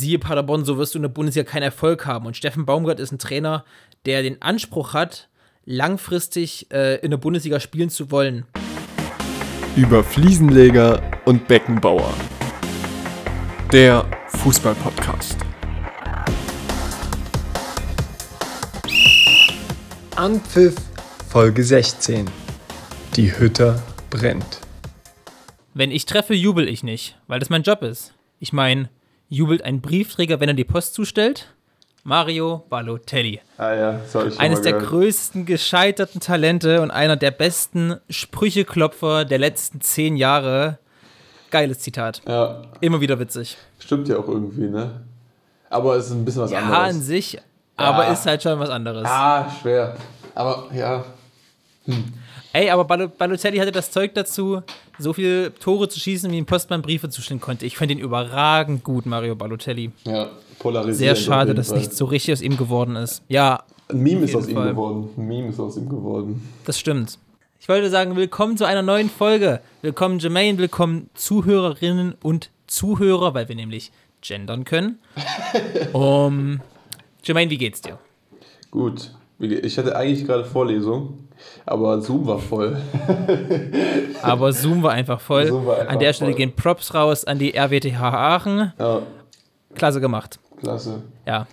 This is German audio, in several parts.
siehe Paderborn, so wirst du in der Bundesliga keinen Erfolg haben. Und Steffen Baumgart ist ein Trainer, der den Anspruch hat, langfristig äh, in der Bundesliga spielen zu wollen. Über Fliesenleger und Beckenbauer. Der Fußballpodcast. Anpfiff Folge 16. Die Hütte brennt. Wenn ich treffe, jubel ich nicht, weil das mein Job ist. Ich meine, jubelt ein Briefträger, wenn er die Post zustellt? Mario Balotelli. Ah ja, Eines der größten gescheiterten Talente und einer der besten Sprücheklopfer der letzten zehn Jahre. Geiles Zitat. Ja, Immer wieder witzig. stimmt ja auch irgendwie, ne? Aber es ist ein bisschen was Ja, an anderes. sich, aber Ja. ist halt schon was anderes. Ah, schwer. Aber ja, Ey, aber Balo Balotelli hatte das Zeug dazu, so viele Tore zu schießen, wie ein Postmann Briefe zustellen konnte. Ich fand ihn überragend gut, Mario Balotelli. ja, polarisiert. Sehr schade, dass Fall. nicht so richtig aus ihm geworden ist. Ja, Ein Meme ist aus ihm Fall. geworden. Ein Meme ist aus ihm geworden. das stimmt. Ich wollte sagen, willkommen zu einer neuen Folge. Willkommen Jermaine, willkommen Zuhörerinnen und Zuhörer, weil wir nämlich gendern können. Um, Jermaine, wie geht's dir? Gut. Ich hatte eigentlich gerade Vorlesung, aber Zoom war voll. Aber Zoom war einfach voll. War einfach an der Stelle voll. gehen Props raus an die RWTH Aachen. Ja, Klasse gemacht. klasse. Ja.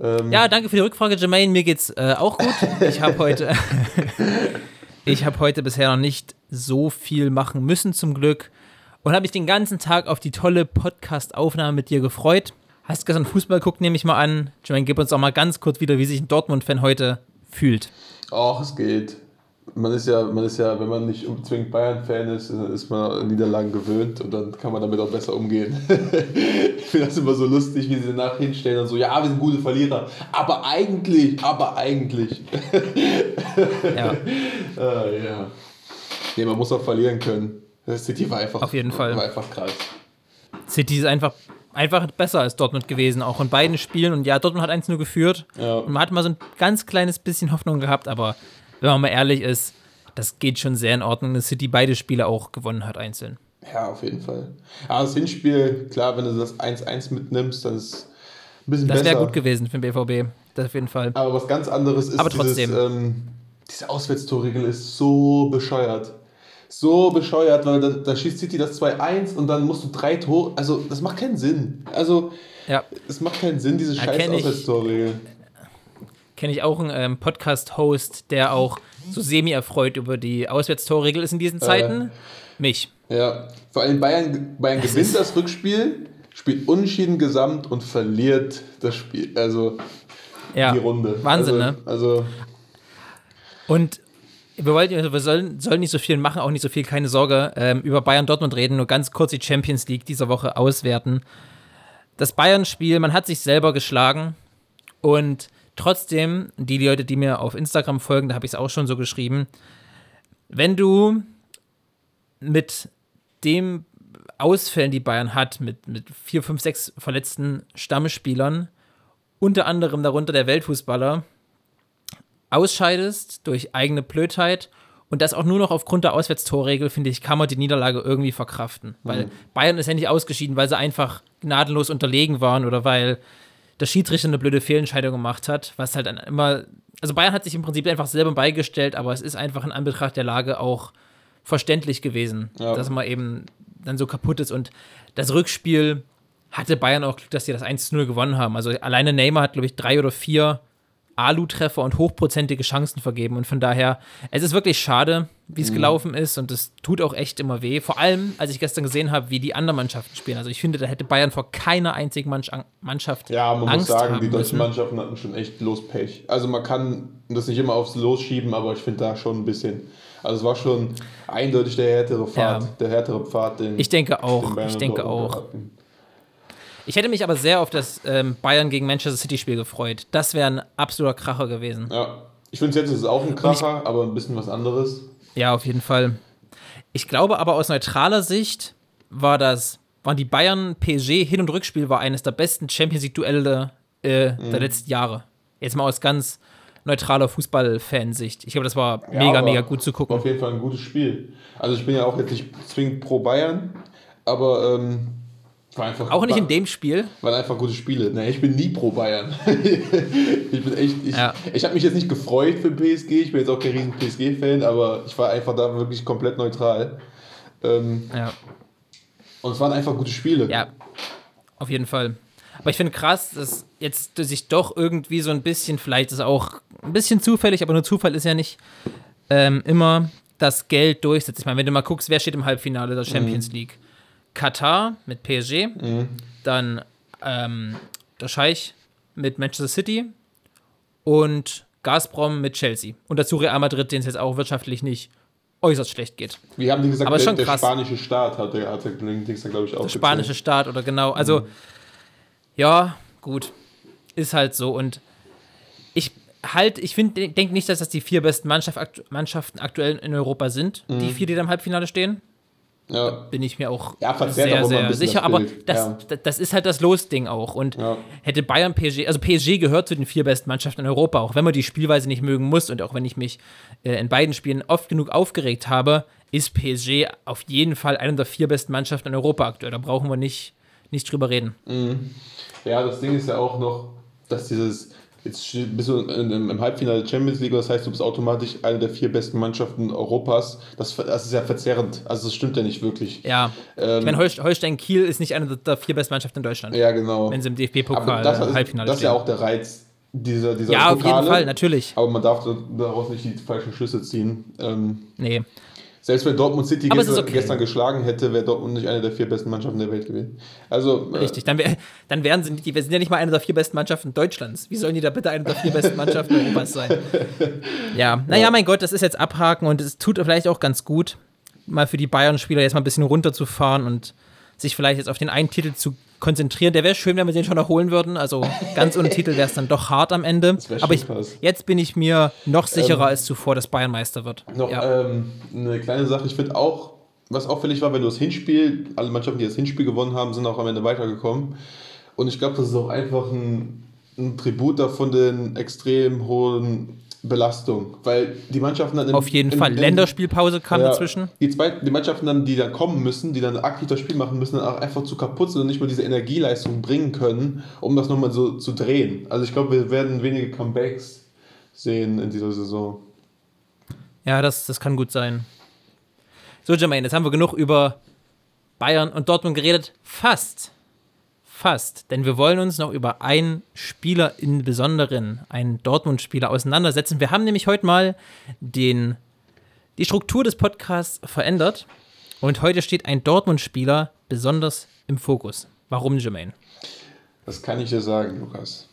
Ähm, Ja, danke für die Rückfrage, Jermaine. Mir geht's äh, auch gut. Ich habe heute, ich habe heute bisher noch nicht so viel machen müssen, zum Glück. Und habe mich den ganzen Tag auf die tolle Podcast-Aufnahme mit dir gefreut. Hast gestern Fußball geguckt, nehme ich mal an. Jermaine, gib uns auch mal ganz kurz wieder, wie sich ein Dortmund-Fan heute fühlt. Ach, es geht. Man ist ja, man ist ja, wenn man nicht unbedingt Bayern-Fan ist, dann ist man an Niederlagen gewöhnt und dann kann man damit auch besser umgehen. ich finde das immer so lustig, wie sie danach hinstellen und so, ja, wir sind gute Verlierer. Aber eigentlich, aber eigentlich. Ja, Ah, ja. Nee, man muss auch verlieren können. City war einfach, Auf jeden Fall. war einfach krass. City ist einfach, einfach besser als Dortmund gewesen, auch in beiden Spielen. Und ja, Dortmund hat 1-0 geführt. Ja. Und man hat mal so ein ganz kleines bisschen Hoffnung gehabt, aber wenn man mal ehrlich ist, das geht schon sehr in Ordnung, dass City beide Spiele auch gewonnen hat, einzeln. Ja, auf jeden Fall. Aber das Hinspiel, klar, wenn du das 1-1 mitnimmst, dann ist ein bisschen Das besser. wäre gut gewesen für den BVB, das auf jeden Fall. Aber was ganz anderes ist, Aber dieses, trotzdem. ähm, diese Auswärtstorregel ist so bescheuert. So bescheuert, weil da, da schießt City das 2-1 und dann musst du drei Tore. Also, das macht keinen Sinn. Also, Ja, es macht keinen Sinn, diese scheiß ich. Auswärtstorregel. kenne ich auch einen ähm, Podcast-Host, der auch so semi-erfreut über die Auswärtstorregel ist in diesen Zeiten. Mich. Ja, vor allem Bayern, Bayern gewinnt das Rückspiel, spielt unentschieden gesamt und verliert das Spiel. Also, Ja, die Runde. Wahnsinn, also, ne? Also, Und wir, wollten, wir sollen, sollen nicht so viel machen, auch nicht so viel, keine Sorge, ähm, über Bayern-Dortmund reden, nur ganz kurz die Champions League dieser Woche auswerten. Das Bayern-Spiel, man hat sich selber geschlagen und trotzdem, die Leute, die mir auf Instagram folgen, da habe ich es auch schon so geschrieben, wenn du mit dem Ausfällen, die Bayern hat, mit, mit vier, fünf, sechs verletzten Stammspielern, unter anderem darunter der Weltfußballer, ausscheidest durch eigene Blödheit und das auch nur noch aufgrund der Auswärtstorregel, finde ich, kann man die Niederlage irgendwie verkraften. Weil Bayern ist ja nicht ausgeschieden, weil sie einfach gnadenlos unterlegen waren oder weil der Schiedsrichter eine blöde Fehlentscheidung gemacht hat, was halt dann immer. Also Bayern hat sich im Prinzip einfach selber beigestellt, aber es ist einfach in Anbetracht der Lage auch verständlich gewesen, Ja. dass man eben dann so kaputt ist. Und das Rückspiel hatte Bayern auch Glück, dass sie das 1-0 gewonnen haben. Also alleine Neymar hat, glaube ich, drei oder vier Alu-Treffer und hochprozentige Chancen vergeben. Und von daher, es ist wirklich schade, wie Mhm. es gelaufen ist. Und es tut auch echt immer weh. Vor allem, als ich gestern gesehen habe, wie die anderen Mannschaften spielen. Also ich finde, da hätte Bayern vor keiner einzigen Mannschaft ja, man Angst muss sagen, die deutschen. Mannschaften hatten schon echt Lospech. Also, man kann das nicht immer aufs Los schieben, aber ich finde da schon ein bisschen. Also, es war schon eindeutig der härtere Pfad, Ja. der härtere Pfad, den Ich denke auch, den ich denke auch. hatten. Ich hätte mich aber sehr auf das ähm, Bayern gegen Manchester City-Spiel gefreut. Das wäre ein absoluter Kracher gewesen. Ja, ich finde jetzt ist es auch ein Kracher, aber ein bisschen was anderes. Ja, auf jeden Fall. Ich glaube aber aus neutraler Sicht war das, waren die Bayern PSG Hin- und Rückspiel war eines der besten Champions League-Duelle äh, Mhm. der letzten Jahre. Jetzt mal aus ganz neutraler Fußball-Fansicht. Ich glaube, das war Ja, mega, mega gut zu gucken. Auf jeden Fall ein gutes Spiel. Also ich bin ja auch jetzt nicht zwingend pro Bayern, aber ähm, einfach, Auch nicht war, in dem Spiel. Waren einfach gute Spiele. Nee, ich bin nie pro Bayern. ich bin echt. Ich, Ja. ich habe mich jetzt nicht gefreut für PSG. Ich bin jetzt auch kein riesen PSG-Fan, aber ich war einfach da wirklich komplett neutral. Ähm, Ja. und es waren einfach gute Spiele. Ja, auf jeden Fall. Aber ich finde krass, dass jetzt sich doch irgendwie so ein bisschen, vielleicht ist auch ein bisschen zufällig, aber nur Zufall ist ja nicht ähm, immer das Geld durchsetzt. Ich meine, wenn du mal guckst, wer steht im Halbfinale der Champions League? Katar mit PSG, dann ähm, der Scheich mit Manchester City und Gazprom mit Chelsea. Und dazu Real Madrid, den es jetzt auch wirtschaftlich nicht äußerst schlecht geht. Wir haben die gesagt, Aber der, schon der krass. spanische Staat hat der, hat der Dings da, glaube ich, auch. der spanische Staat oder genau. Also, ja, gut. Ist halt so. Und ich halt, ich finde, denke nicht, dass das die vier besten Mannschaft, Mannschaften aktuell in Europa sind. Die vier, die da im Halbfinale stehen. Ja. Bin ich mir auch Ja, sehr, sehr sicher. das Aber das, Ja. das, ist halt das Losding auch. Und hätte Bayern PSG, also PSG gehört zu den vier besten Mannschaften in Europa, auch wenn man die Spielweise nicht mögen muss und auch wenn ich mich äh, in beiden Spielen oft genug aufgeregt habe, ist PSG auf jeden Fall eine der vier besten Mannschaften in Europa aktuell. Da brauchen wir nicht, nicht drüber reden. Ja, das Ding ist ja auch noch, dass dieses, jetzt bist du im, Halbfinale der Champions League, das heißt, du bist automatisch eine der vier besten Mannschaften Europas. Das, das ist ja verzerrend. Also, das stimmt ja nicht wirklich. Ja, Ähm, ich meine, Holst Holstein Kiel ist nicht eine der- vier besten Mannschaften in Deutschland, Ja, genau. wenn sie im DFB-Pokal das, ist, Halbfinale das ist ja auch der Reiz dieser, dieser Ja, auf jeden Pokale. Fall, natürlich. Aber man darf daraus nicht die falschen Schlüsse ziehen. Ähm, Nee. Selbst wenn Dortmund City gestern, okay. gestern geschlagen hätte, wäre Dortmund nicht eine der vier besten Mannschaften der Welt gewesen. Also, äh, Richtig, dann, wär, dann wären sie nicht, die sind ja nicht mal eine der vier besten Mannschaften Deutschlands. Wie sollen die da bitte eine der vier besten Mannschaften Europas sein? Ja, naja, mein Gott, das ist jetzt abhaken und es tut vielleicht auch ganz gut, mal für die Bayern-Spieler jetzt mal ein bisschen runterzufahren und sich vielleicht jetzt auf den einen Titel zu konzentrieren. Der wäre schön, wenn wir den schon noch holen würden. Also ganz ohne Titel wäre es dann doch hart am Ende. Aber ich, jetzt bin ich mir noch sicherer Ähm, als zuvor, dass Bayern Meister wird. Noch ja. ähm, eine kleine Sache, ich finde auch, was auffällig war, wenn du das Hinspiel, alle Mannschaften, die das Hinspiel gewonnen haben, sind auch am Ende weitergekommen. Und ich glaube, das ist auch einfach ein, ein Tribut davon den extrem hohen Belastung. Weil die Mannschaften dann Auf jeden im- Fall. im- Länderspielpause kam ja, dazwischen. Die, zwei, die Mannschaften dann, die dann kommen müssen, die dann aktiv das Spiel machen müssen, dann auch einfach zu kaputt sind und nicht mal diese Energieleistung bringen können, um das nochmal so zu drehen. Also ich glaube, wir werden wenige Comebacks sehen in dieser Saison. Ja, das, das kann gut sein. So, Jermaine, jetzt haben wir genug über Bayern und Dortmund geredet. Fast. Fast. Denn wir wollen uns noch über einen Spieler im Besonderen, einen Dortmund-Spieler, auseinandersetzen. Wir haben nämlich heute mal den, die Struktur des Podcasts verändert. Und heute steht ein Dortmund-Spieler besonders im Fokus. Warum, Jermaine? Das kann ich dir sagen, Lukas.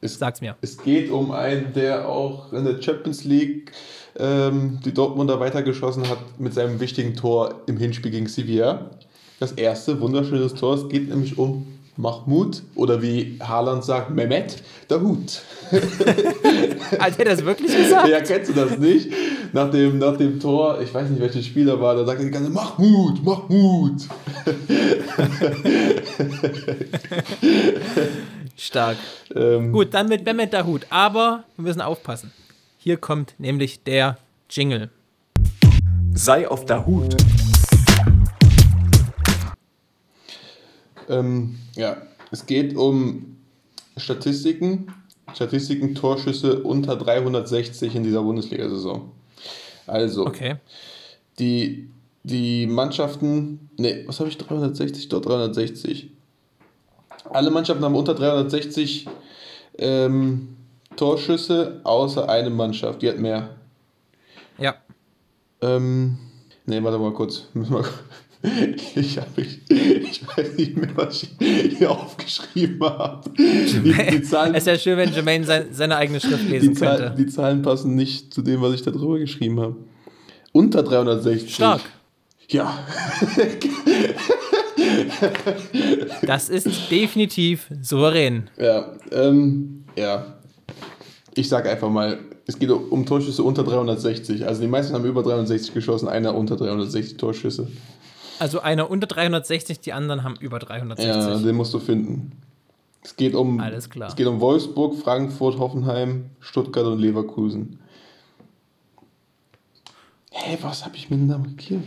Es, Sag's mir. es geht um einen, der auch in der Champions League ähm, die Dortmunder weitergeschossen hat mit seinem wichtigen Tor im Hinspiel gegen Sevilla. Das erste wunderschönes Tor. Es geht nämlich um Mahmoud oder wie Haaland sagt, Mehmet Dahut. Hat er das wirklich gesagt? Ja, kennst du das nicht? Nach dem, nach dem Tor, ich weiß nicht, welches Spieler war, da sagt er die ganze Mahmoud, Mahmoud. Stark. Ähm, Gut, dann mit Mehmet Dahut. Aber wir müssen aufpassen. Hier kommt nämlich der Jingle. Sei auf der Hut. Ähm, ja, es geht um Statistiken. Statistiken, Torschüsse unter 360 in dieser Bundesliga-Saison. Also, Okay. die, die Mannschaften, ne, was habe ich, 360? Dort 360. Alle Mannschaften haben unter 360 ähm, Torschüsse, außer eine Mannschaft, die hat mehr. Ja. Ähm, ne, warte mal kurz. Ich, hab, ich, ich weiß nicht mehr, was ich hier aufgeschrieben habe. Die, die, Zahlen, Es ist ja schön, wenn Jermaine sein, seine eigene Schrift die, lesen Zahl, könnte. die Zahlen passen nicht zu dem, was ich da drüber geschrieben habe. Unter 360. Stark. Ja. Das ist definitiv souverän. Ja, ähm, ja. Ich sag einfach mal, es geht um Torschüsse unter 360. Also die meisten haben über 360 geschossen, einer unter 360 Torschüsse. Also einer unter 360, die anderen haben über Ja, 360. den musst du finden. Es geht um, Alles klar. Es geht um Wolfsburg, Frankfurt, Hoffenheim, Stuttgart und Leverkusen. Hä, was habe ich mir denn da markiert?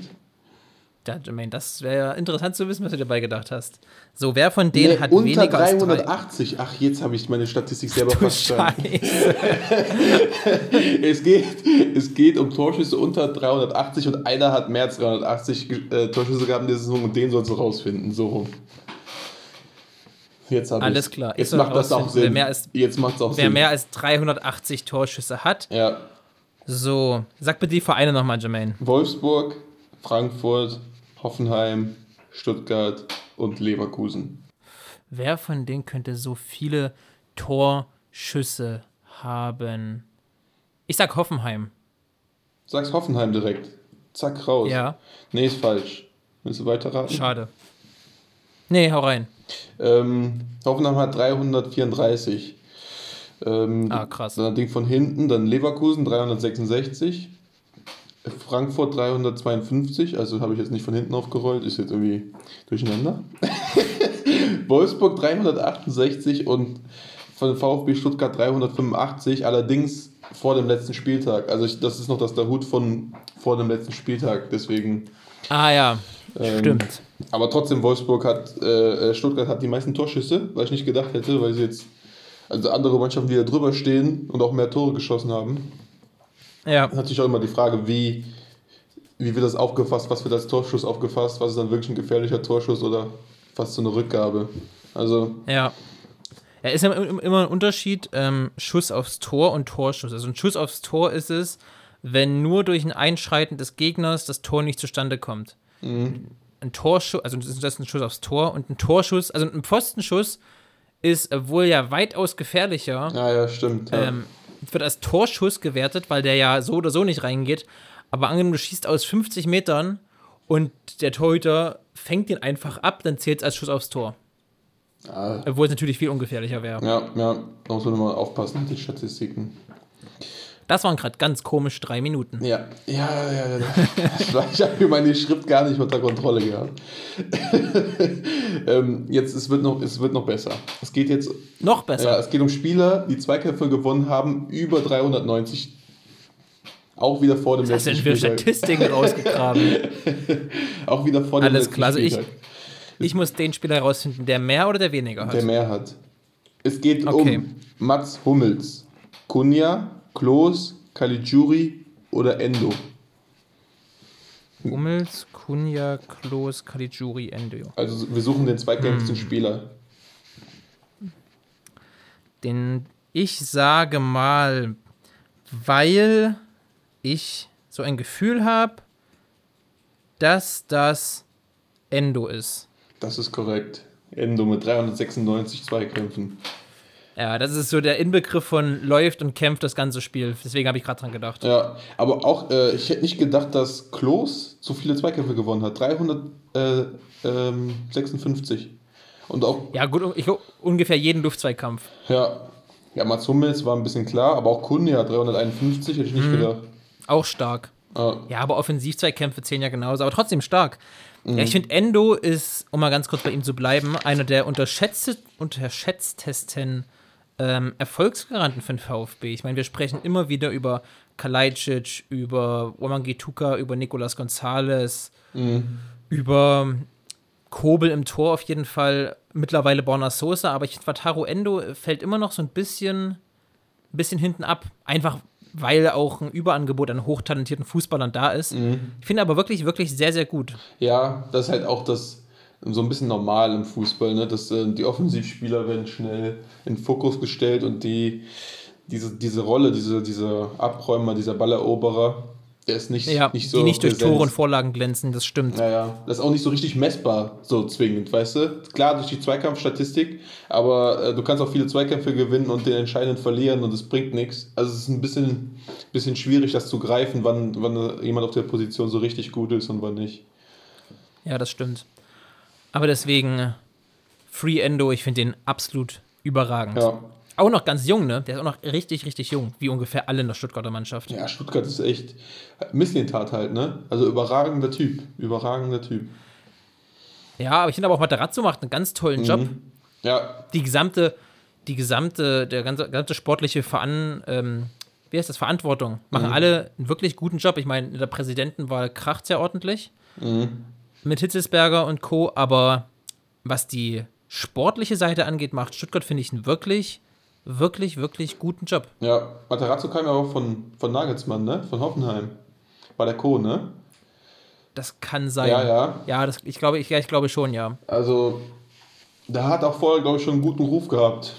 Ja, Jermaine, das wäre ja interessant zu wissen, was du dabei gedacht hast. So, wer von denen Nee, hat unter weniger als drei? 380. Ach, jetzt habe ich meine Statistik selber Du verstanden. Es geht, es geht um Torschüsse unter 380 und einer hat mehr als 380 äh, Torschüsse gehabt in der Saison und den sollst du rausfinden. So rum. Jetzt habe Alles klar. Ich Jetzt soll macht das auch rausfinden, wer Sinn. mehr als- Jetzt macht es auch Wer Sinn. mehr als 380 Torschüsse hat. ja. So, sag bitte die Vereine nochmal, Jermaine. Wolfsburg, Frankfurt, Hoffenheim, Stuttgart und Leverkusen. Wer von denen könnte so viele Torschüsse haben? Ich sag Hoffenheim. Sag's Hoffenheim direkt. Zack, raus. Ja, Nee, ist falsch. Willst du weiterraten? schade. Nee, hau rein. Ähm, Hoffenheim hat 334. Ähm, Ah, krass. Dann ein Ding von hinten, dann Leverkusen 366. Frankfurt 352, also habe ich jetzt nicht von hinten aufgerollt, ist jetzt irgendwie durcheinander. Wolfsburg 368 und von VfB Stuttgart 385, allerdings vor dem letzten Spieltag. Also ich, das ist noch das der Hut von vor dem letzten Spieltag, deswegen. Ah ja, Ähm, stimmt. Aber trotzdem, Wolfsburg hat, äh, Stuttgart hat die meisten Torschüsse, weil ich nicht gedacht hätte, weil sie jetzt, also andere Mannschaften wieder drüber stehen und auch mehr Tore geschossen haben. Ja, Das ist natürlich auch immer die Frage, wie, wie wird das aufgefasst, was wird als Torschuss aufgefasst, was ist dann wirklich ein gefährlicher Torschuss oder fast so eine Rückgabe. Also, ja. Ja, ist ja im- immer ein Unterschied, ähm, Schuss aufs Tor und Torschuss. Also ein Schuss aufs Tor ist es, wenn nur durch ein Einschreiten des Gegners das Tor nicht zustande kommt. Ein Torschuss, also das ist ein Schuss aufs Tor und ein Torschuss, also ein Pfostenschuss ist wohl ja weitaus gefährlicher. ja, ja, stimmt. Ja. Ähm, wird als Torschuss gewertet, weil der ja so oder so nicht reingeht. Aber angenommen, du schießt aus 50 Metern und der Torhüter fängt den einfach ab, dann zählt es als Schuss aufs Tor. ja, Obwohl es natürlich viel ungefährlicher wäre. ja, ja, da muss man mal aufpassen den Statistiken. Das waren gerade ganz komisch drei Minuten. Ja, ja, ja, ja. ich habe meine Schrift gar nicht unter Kontrolle gehabt. ähm, jetzt, es wird, noch, es wird noch besser. Es geht jetzt Noch besser. Ja, es geht um Spieler, die Zweikämpfe gewonnen haben, über 390. Auch wieder vor dem Was letzten sind für Spieltag. Statistiken rausgegraben? Auch wieder vor dem Alles letzten klar, also ich- Spieltag, Ich muss den Spieler herausfinden, der mehr oder der weniger hat. der mehr hat. Es geht Okay. um Mats Hummels, Kunja, Klos, Caligiuri oder Endo. Hummels, Kunja, Klos, Caligiuri, Endo. Also wir suchen den Hm. zweitkämpfigsten Spieler. Den ich sage mal, weil ich so ein Gefühl habe, dass das Endo ist. Das ist korrekt. Endo mit 396 Zweikämpfen. Ja, das ist so der Inbegriff von läuft und kämpft das ganze Spiel. Deswegen habe ich gerade dran gedacht. Ja, aber auch, äh, ich hätte nicht gedacht, dass Klos so viele Zweikämpfe gewonnen hat. 356. Und auch, Ja, gut, ich, ungefähr jeden Luftzweikampf. ja, ja, Mats Hummels war ein bisschen klar, aber auch Kunja 351, hätte ich nicht gedacht. Auch stark. Ah, Ja, aber Offensivzweikämpfe zählen ja genauso, aber trotzdem stark. Mhm. Ja, ich finde, Endo ist, um mal ganz kurz bei ihm zu bleiben, einer der unterschätzte, unterschätztesten ähm, Erfolgsgaranten für den VfB. Ich meine, wir sprechen immer wieder über Kalajdzic, über Wamangituka, über Nicolas Gonzalez, Mhm. über Kobel im Tor auf jeden Fall, mittlerweile Borna Sosa, aber ich finde, Wataru Endo fällt immer noch so ein bisschen, ein bisschen hinten ab. Einfach, weil auch ein Überangebot an hochtalentierten Fußballern da ist. Mhm. Ich finde aber wirklich, wirklich sehr, sehr gut. Ja, das ist halt auch das so ein bisschen normal im Fußball, ne? dass äh, die Offensivspieler werden schnell in Fokus gestellt und die, diese, diese Rolle, diese, diese Abräumer, dieser Balleroberer, der ist nicht, Ja, nicht so die nicht durch präsent. Tore und Vorlagen glänzen, das stimmt. Naja, das ist auch nicht so richtig messbar, so zwingend, weißt du? Klar, durch die Zweikampfstatistik, aber äh, du kannst auch viele Zweikämpfe gewinnen und den entscheidenden verlieren und es bringt nichts. Also es ist ein bisschen, bisschen schwierig, das zu greifen, wann, wann jemand auf der Position so richtig gut ist und wann nicht. Ja, das stimmt. Aber deswegen, äh, Free Endo, ich finde den absolut überragend. Ja. Auch noch ganz jung, ne? Der ist auch noch richtig, richtig jung, wie ungefähr alle in der Stuttgarter Mannschaft. Ja, Stuttgart ist echt Misslintat halt, ne? Also überragender Typ. Überragender Typ. Ja, aber ich finde aber auch Materazzo macht einen ganz tollen Mhm. Job. Ja, Die gesamte, die gesamte, der ganze, ganze sportliche Veran, ähm, wie heißt das, Verantwortung, machen alle einen wirklich guten Job. Ich meine, in der Präsidentenwahl kracht es ja ordentlich. Mit Hitzelsberger und Co., aber was die sportliche Seite angeht, macht Stuttgart, finde ich, einen wirklich, wirklich, wirklich guten Job. Ja, Materazzo kam ja auch von, von Nagelsmann, ne? Von Hoffenheim. War der Co., ne? Das kann sein. Ja, ja. Ja, das, ich, glaube, ich, ja, ich glaube schon, ja. Also, der hat auch vorher, glaube ich, schon einen guten Ruf gehabt.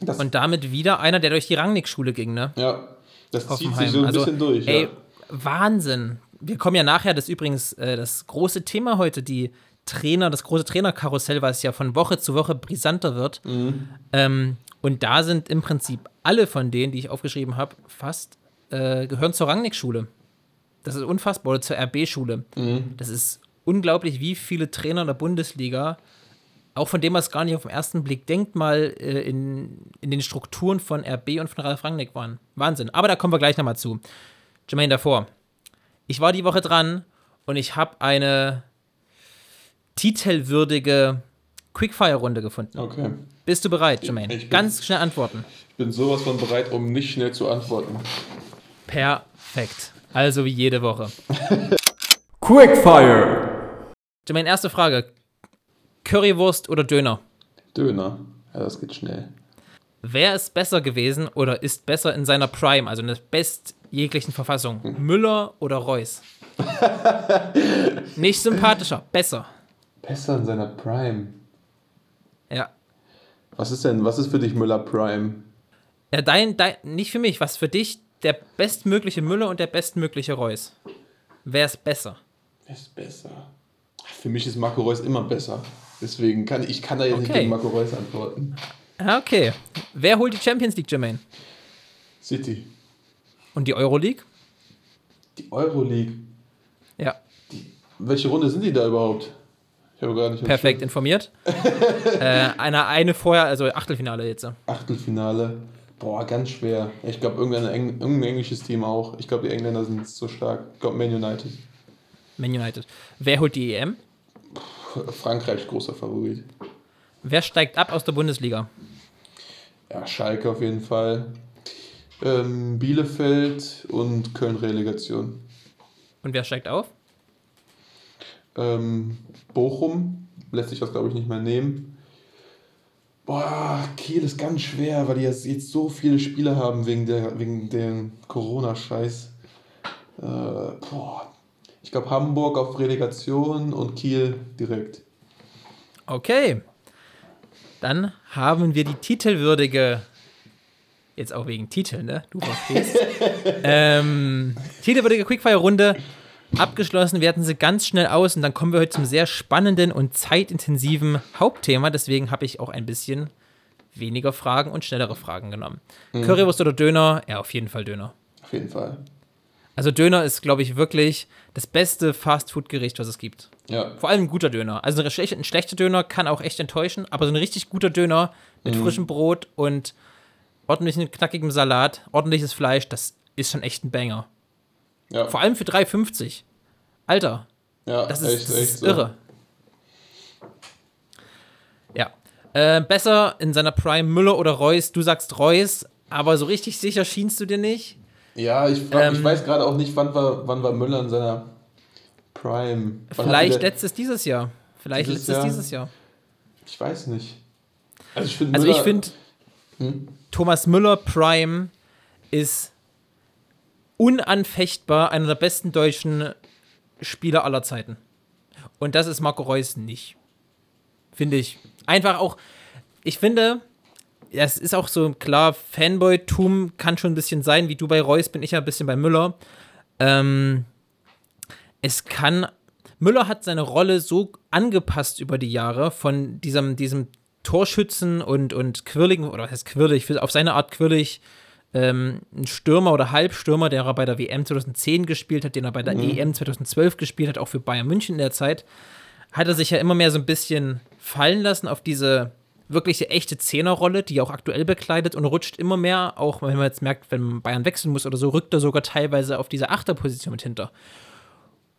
Das, Und damit wieder einer, der durch die Rangnick-Schule ging, ne? ja, das zieht Hoffenheim. sich so ein also, bisschen durch. ey, ja. Wahnsinn. Wir kommen ja nachher, das ist übrigens äh, das große Thema heute, die Trainer, das große Trainerkarussell, was ja von Woche zu Woche brisanter wird. Mhm. Ähm, und da sind im Prinzip alle von denen, die ich aufgeschrieben habe, fast äh, gehören zur Rangnick-Schule. Das ist unfassbar, oder zur RB-Schule. Mhm. Das ist unglaublich, wie viele Trainer in der Bundesliga, auch von dem man es gar nicht auf den ersten Blick denkt, mal äh, in, in den Strukturen von RB und von Ralf Rangnick waren. Wahnsinn. Aber da kommen wir gleich nochmal zu. Jermaine davor. Ich war die Woche dran und ich habe eine titelwürdige Quickfire-Runde gefunden. Okay. Bist du bereit, Jermaine? Ich bin- Ganz schnell antworten. Ich bin sowas von bereit, um nicht schnell zu antworten. Perfekt. Also wie jede Woche. Quickfire. Jermaine, erste Frage. Currywurst oder Döner? Döner. Ja, das geht schnell. Wer ist besser gewesen oder ist besser in seiner Prime, also in der bestjeglichen Verfassung? Müller oder Reus? Nicht sympathischer, besser. Besser in seiner Prime. Ja. Was ist denn, was ist für dich Müller Prime? ja dein, dein, nicht für mich, was für dich der bestmögliche Müller und der bestmögliche Reus? Wer ist besser? Wer ist besser? Für mich ist Marco Reus immer besser. Deswegen kann ich kann da jetzt nicht Okay. gegen Marco Reus antworten. Ah, Okay. Wer holt die Champions League, Jermaine? City. Und die Euroleague? Die Euroleague. Ja, Welche Runde sind die da überhaupt? Ich habe gar nicht. perfekt informiert. äh, eine, eine vorher, also Achtelfinale jetzt. Achtelfinale. Boah, ganz schwer. Ich glaube, irgendein, Eng irgendein englisches Team auch. Ich glaube, die Engländer sind so stark. Ich glaube, Man United. Man United. Wer holt die EM? Frankreich großer Favorit. Wer steigt ab aus der Bundesliga? Ja, Schalke auf jeden Fall. Ähm, Bielefeld und Köln-Relegation. Und wer steigt auf? Ähm, Bochum lässt sich das, glaube ich, nicht mehr nehmen. Boah, Kiel ist ganz schwer, weil die jetzt, jetzt so viele Spiele haben wegen der wegen dem Corona-Scheiß. Äh, boah. Ich glaube Hamburg auf Relegation und Kiel direkt. Okay. Dann haben wir die titelwürdige, jetzt auch wegen Titel, ne? Du verstehst. ähm, titelwürdige Quickfire-Runde abgeschlossen. Wir hatten sie ganz schnell aus und dann kommen wir heute zum sehr spannenden und zeitintensiven Hauptthema. Deswegen habe ich auch ein bisschen weniger Fragen und schnellere Fragen genommen. Currywurst oder Döner? Ja, auf jeden Fall Döner. Auf jeden Fall. Also Döner ist, glaube ich, wirklich das beste Fastfood-Gericht, was es gibt. Ja. Vor allem ein guter Döner. Also ein schlechter, ein schlechter Döner kann auch echt enttäuschen, aber so ein richtig guter Döner mit frischem Brot und ordentlichem, knackigem Salat, ordentliches Fleisch, das ist schon echt ein Banger. Ja. Vor allem für 3,50. Alter, ja, das ist, echt, das echt ist so. irre. Ja. Äh, besser in seiner Prime Müller oder Reus. Du sagst Reus, aber so richtig sicher schienst du dir nicht. Ja, ich, frag, ich Ähm, weiß gerade auch nicht, wann war, wann war Müller in seiner Prime. Wann Vielleicht letztes dieses Jahr. Vielleicht Dieses letztes Jahr? dieses Jahr. Ich weiß nicht. Also ich finde Also ich finde, Hm? Thomas Müller Prime ist unanfechtbar einer der besten deutschen Spieler aller Zeiten. Und das ist Marco Reus nicht. Finde ich. Einfach auch, ich finde, ja, es ist auch so klar, Fanboy-Tum kann schon ein bisschen sein, wie du bei Reus, bin ich ja ein bisschen bei Müller. Ähm, es kann, Müller hat seine Rolle so angepasst über die Jahre von diesem, diesem Torschützen und, und quirligen, oder was heißt quirlig, auf seine Art quirlig, ähm, ein Stürmer oder Halbstürmer, der er bei der WM 2010 gespielt hat, den er bei der EM 2012 gespielt hat, auch für Bayern München in der Zeit, hat er sich ja immer mehr so ein bisschen fallen lassen auf diese wirkliche echte Zehnerrolle, die er auch aktuell bekleidet und rutscht immer mehr, auch wenn man jetzt merkt, wenn Bayern wechseln muss oder so, rückt er sogar teilweise auf diese Achterposition mit hinter.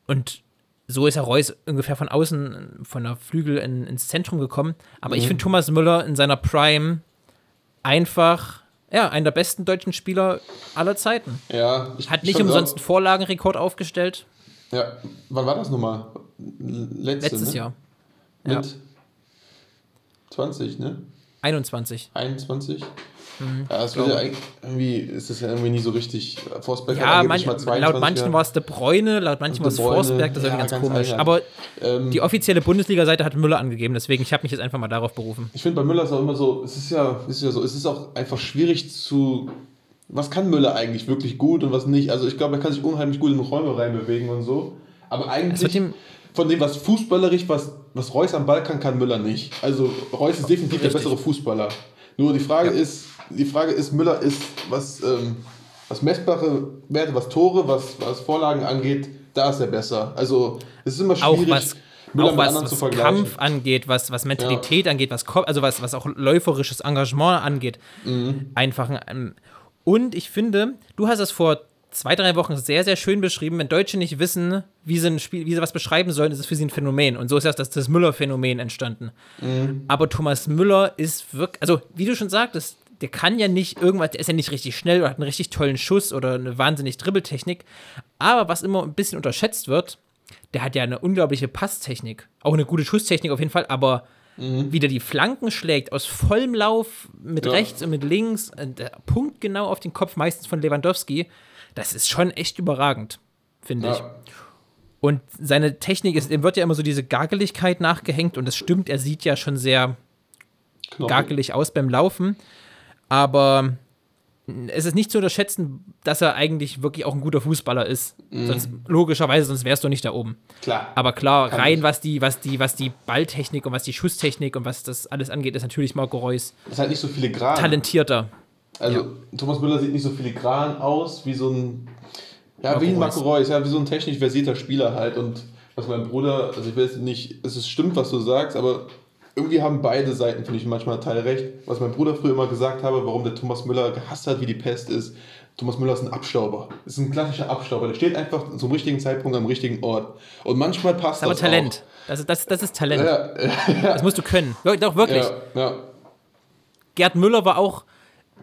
Und so ist ja Reus ungefähr von außen, von der Flügel in, ins Zentrum gekommen. Aber ich finde Thomas Müller in seiner Prime einfach, ja, einer der besten deutschen Spieler aller Zeiten. Ja, ich Hat ich nicht umsonst einen Vorlagenrekord aufgestellt. Ja, wann war das nochmal? letzte, Letztes ne? Jahr. Mit Ja. 20, ne? 21. 21? Mhm. Ja, es wird ja eigentlich, irgendwie, ist das ja irgendwie nie so richtig. Forsberg Ja, hat manch, laut 22 manchen war es De Bruyne, laut manchen war es Forsberg, das ist ja, irgendwie ganz, ganz komisch. albern. Aber Ähm, die offizielle Bundesliga-Seite hat Müller angegeben, deswegen ich habe mich jetzt einfach mal darauf berufen. Ich finde bei Müller ist auch immer so, es ist ja, ist ja so, es ist auch einfach schwierig zu. Was kann Müller eigentlich wirklich gut und was nicht? Also ich glaube, er kann sich unheimlich gut in Räume reinbewegen und so. Aber eigentlich ihm- von dem, was fußballerisch, was, was Reus am Ball kann, kann Müller nicht. Also Reus ist definitiv der Richtig. bessere Fußballer. Nur die Frage ist, die Frage ist, Müller ist, was, ähm, was messbare Werte, was Tore, was, was Vorlagen angeht, da ist er besser. Also es ist immer Auch schwierig, was, Müller auch was, was. Kampf angeht, was, was Mentalität angeht, was also was, was auch läuferisches Engagement angeht. Mhm. Einfach ein, ähm, und ich finde, du hast es vor zwei, drei Wochen sehr, sehr schön beschrieben. Wenn Deutsche nicht wissen, wie sie, ein Spiel, wie sie was beschreiben sollen, ist es für sie ein Phänomen. Und so ist erst das, das Müller-Phänomen entstanden. Mhm. Aber Thomas Müller ist wirklich, also wie du schon sagtest, der kann ja nicht irgendwas, der ist ja nicht richtig schnell oder hat einen richtig tollen Schuss oder eine wahnsinnig Dribbeltechnik. Aber was immer ein bisschen unterschätzt wird, der hat ja eine unglaubliche Passtechnik. Auch eine gute Schusstechnik auf jeden Fall, aber wie der die Flanken schlägt, aus vollem Lauf, mit Ja. rechts und mit links, äh, der Punkt genau auf den Kopf, meistens von Lewandowski, das ist schon echt überragend, finde ich. Ja. Und seine Technik ist, ihm wird ja immer so diese Gageligkeit nachgehängt und das stimmt, er sieht ja schon sehr Knochen. gagelig aus beim Laufen. Aber es ist nicht zu unterschätzen, dass er eigentlich wirklich auch ein guter Fußballer ist. Sonst, logischerweise, sonst wärst du nicht da oben. Klar. Aber klar, Kann rein was die, was die, was die Balltechnik und was die Schusstechnik und was das alles angeht, ist natürlich Marco Reus ist halt nicht so filigran. talentierter. Also Thomas Müller sieht nicht so filigran aus wie so ein ja, Marco wie ein Reus. Marco Reus, ja, wie so ein technisch versierter Spieler halt. Und was mein Bruder, also ich weiß nicht, es ist stimmt, was du sagst, aber irgendwie haben beide Seiten, finde ich, manchmal teilrecht. Was mein Bruder früher immer gesagt habe, warum der Thomas Müller gehasst hat wie die Pest ist, Thomas Müller ist ein Abstauber. Ist ein klassischer Abstauber. Der steht einfach zum richtigen Zeitpunkt am richtigen Ort. Und manchmal passt Das aber das Talent. Das ist, das, das ist Auch. Talent. Ja, Das musst du können. Doch, wirklich. ja, ja. Gerd Müller war auch